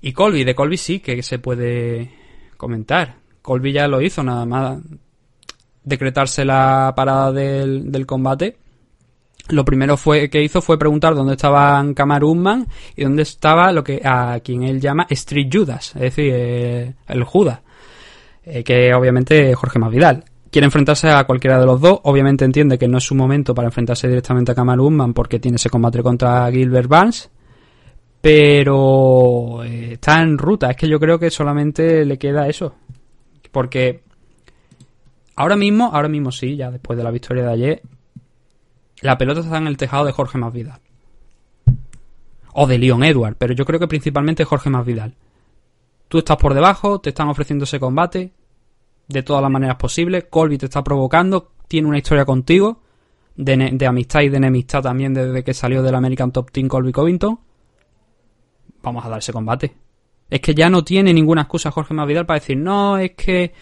Y Colby, de Colby sí que se puede comentar. Colby ya lo hizo, nada más decretarse la parada del, combate. Lo primero fue que hizo fue preguntar dónde estaban Kamaru y dónde estaba lo que a quien él llama Street Judas, es decir, eh, el Judas, eh, que obviamente es Jorge Masvidal. Quiere enfrentarse a cualquiera de los dos, obviamente entiende que no es su momento para enfrentarse directamente a Kamaru porque tiene ese combate contra Gilbert Barnes, pero eh, está en ruta. Es que yo creo que solamente le queda eso. Porque ahora mismo, ahora mismo sí, ya después de la victoria de ayer, la pelota está en el tejado de Jorge Masvidal. O de Leon Edward, pero yo creo que principalmente Jorge Masvidal. Tú estás por debajo, te están ofreciendo ese combate de todas las maneras posibles. Colby te está provocando, tiene una historia contigo, de, de amistad y de enemistad también desde que salió del American Top Team Colby Covington vamos a dar ese combate. Es que ya no tiene ninguna excusa Jorge Masvidal para decir, no, es que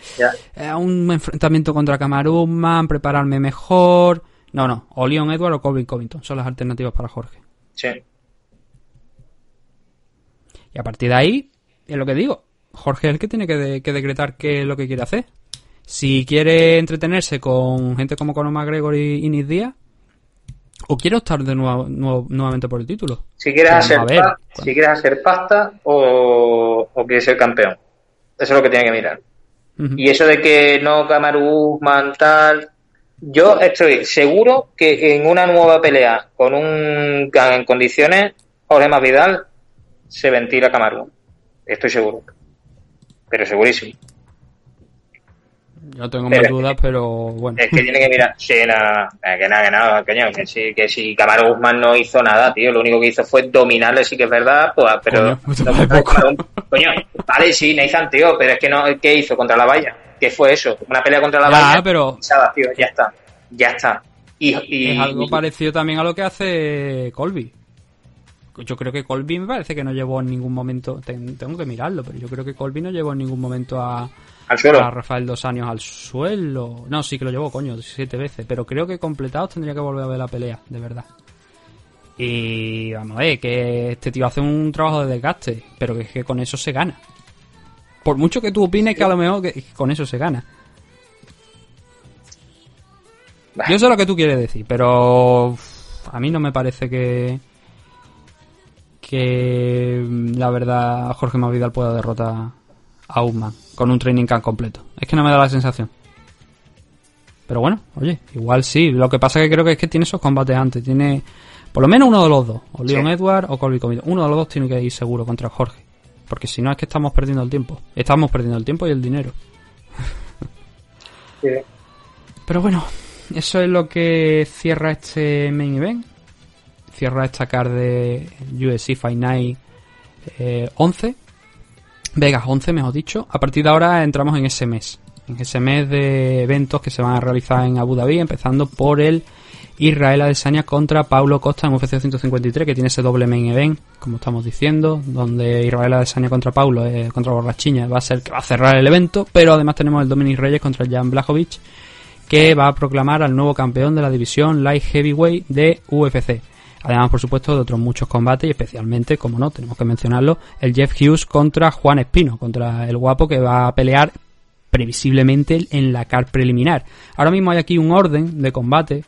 es un enfrentamiento contra Camaruzman, prepararme mejor. No, no, o Leon Edward o Colvin Covington son las alternativas para Jorge. Sí. Y a partir de ahí, es lo que digo, Jorge es el que tiene que, que decretar qué es lo que quiere hacer. Si quiere entretenerse con gente como Conor McGregor y Inés Díaz, ¿O quiero estar de nuevo, nuevamente por el título? Si quieres, hacer, si quieres hacer pasta o, o, quieres ser campeón. Eso es lo que tiene que mirar. Y eso de que no Kamaru tal. Yo estoy seguro que en una nueva pelea con un en condiciones, Jorge Vidal se ventila Kamaru. Estoy seguro. Pero segurísimo. Yo tengo mis dudas, pero bueno. Es que tiene que mirar. Sí, nada, que nada, que nada, coño. Que si, que si Camaro Guzmán no hizo nada, tío. Lo único que hizo fue dominarle, sí que es verdad, pues, pero. Coño, vale, sí, Nathan, tío, pero es que no. ¿Qué hizo contra la valla? ¿Qué fue eso? Una pelea contra la valla. pero. Tío, ya está. Ya está. Y, y, es algo parecido también a lo que hace Colby. Yo creo que Colby me parece que no llevó en ningún momento. Tengo que mirarlo, pero yo creo que Colby no llevó en ningún momento a ¿Al suelo? A Rafael dos años al suelo. No, sí que lo llevó, coño, siete veces. Pero creo que completados tendría que volver a ver la pelea, de verdad. Y vamos a ver, que este tío hace un trabajo de desgaste, pero que es que con eso se gana. Por mucho que tú opines que a lo mejor que, con eso se gana. Yo sé lo que tú quieres decir, pero a mí no me parece que que la verdad Jorge Mavidal pueda derrotar a Usman con un training camp completo. Es que no me da la sensación. Pero bueno, oye, igual sí. Lo que pasa que creo que es que tiene esos combates antes. Tiene por lo menos uno de los dos. O Leon Edward o Colby Comito. Uno de los dos tiene que ir seguro contra Jorge. Porque si no es que estamos perdiendo el tiempo. Estamos perdiendo el tiempo y el dinero. Pero bueno, eso es lo que cierra este main event. Cierra esta card de UFC Fight Night 11. Vegas 11, mejor dicho. A partir de ahora entramos en ese mes. En ese mes de eventos que se van a realizar en Abu Dhabi, empezando por el Israel Adesanya contra Paulo Costa en UFC 153, que tiene ese doble main event, como estamos diciendo, donde Israel Adesanya contra Paulo, eh, contra Borrachiña, va a ser que va a cerrar el evento, pero además tenemos el Dominic Reyes contra Jan Blachowicz, que va a proclamar al nuevo campeón de la división Light Heavyweight de UFC. Además, por supuesto, de otros muchos combates y especialmente, como no, tenemos que mencionarlo, el Jeff Hughes contra Juan Espino, contra el guapo que va a pelear previsiblemente en la car preliminar. Ahora mismo hay aquí un orden de combate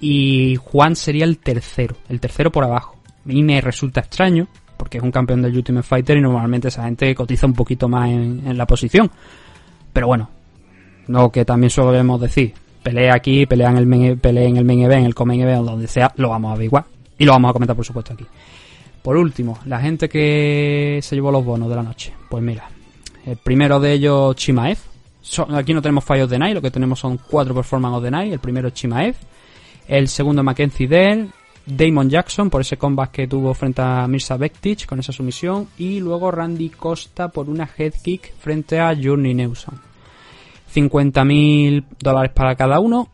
y Juan sería el tercero, el tercero por abajo. A mí me resulta extraño porque es un campeón del Ultimate Fighter y normalmente esa gente cotiza un poquito más en, la posición. Pero bueno, lo que también solemos decir, pelea aquí, pelea en el main, pelea en el main event, el event, donde sea, lo vamos a ver igual. Y lo vamos a comentar, por supuesto, aquí. Por último, la gente que se llevó los bonos de la noche. Pues mira, el primero de ellos, Chimaev. aquí no tenemos fallos de Night, lo que tenemos son cuatro performances de Night. El primero es Chimaev. El segundo, Mackenzie Dell. Damon Jackson por ese combat que tuvo frente a Mirza Bektic con esa sumisión. Y luego Randy Costa por una head kick frente a Journey Newsom. 50.000 dólares para cada uno.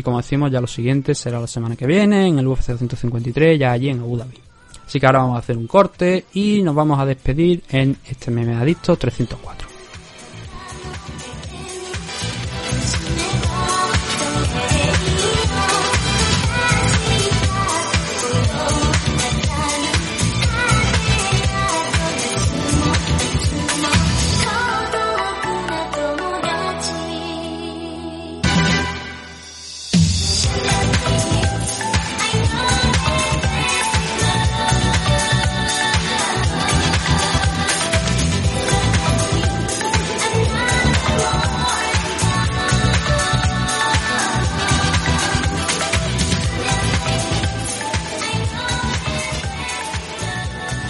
Y como decimos, ya lo siguiente será la semana que viene, en el UFC 153, ya allí en Abu Dhabi. Así que ahora vamos a hacer un corte y nos vamos a despedir en este meme adicto 304.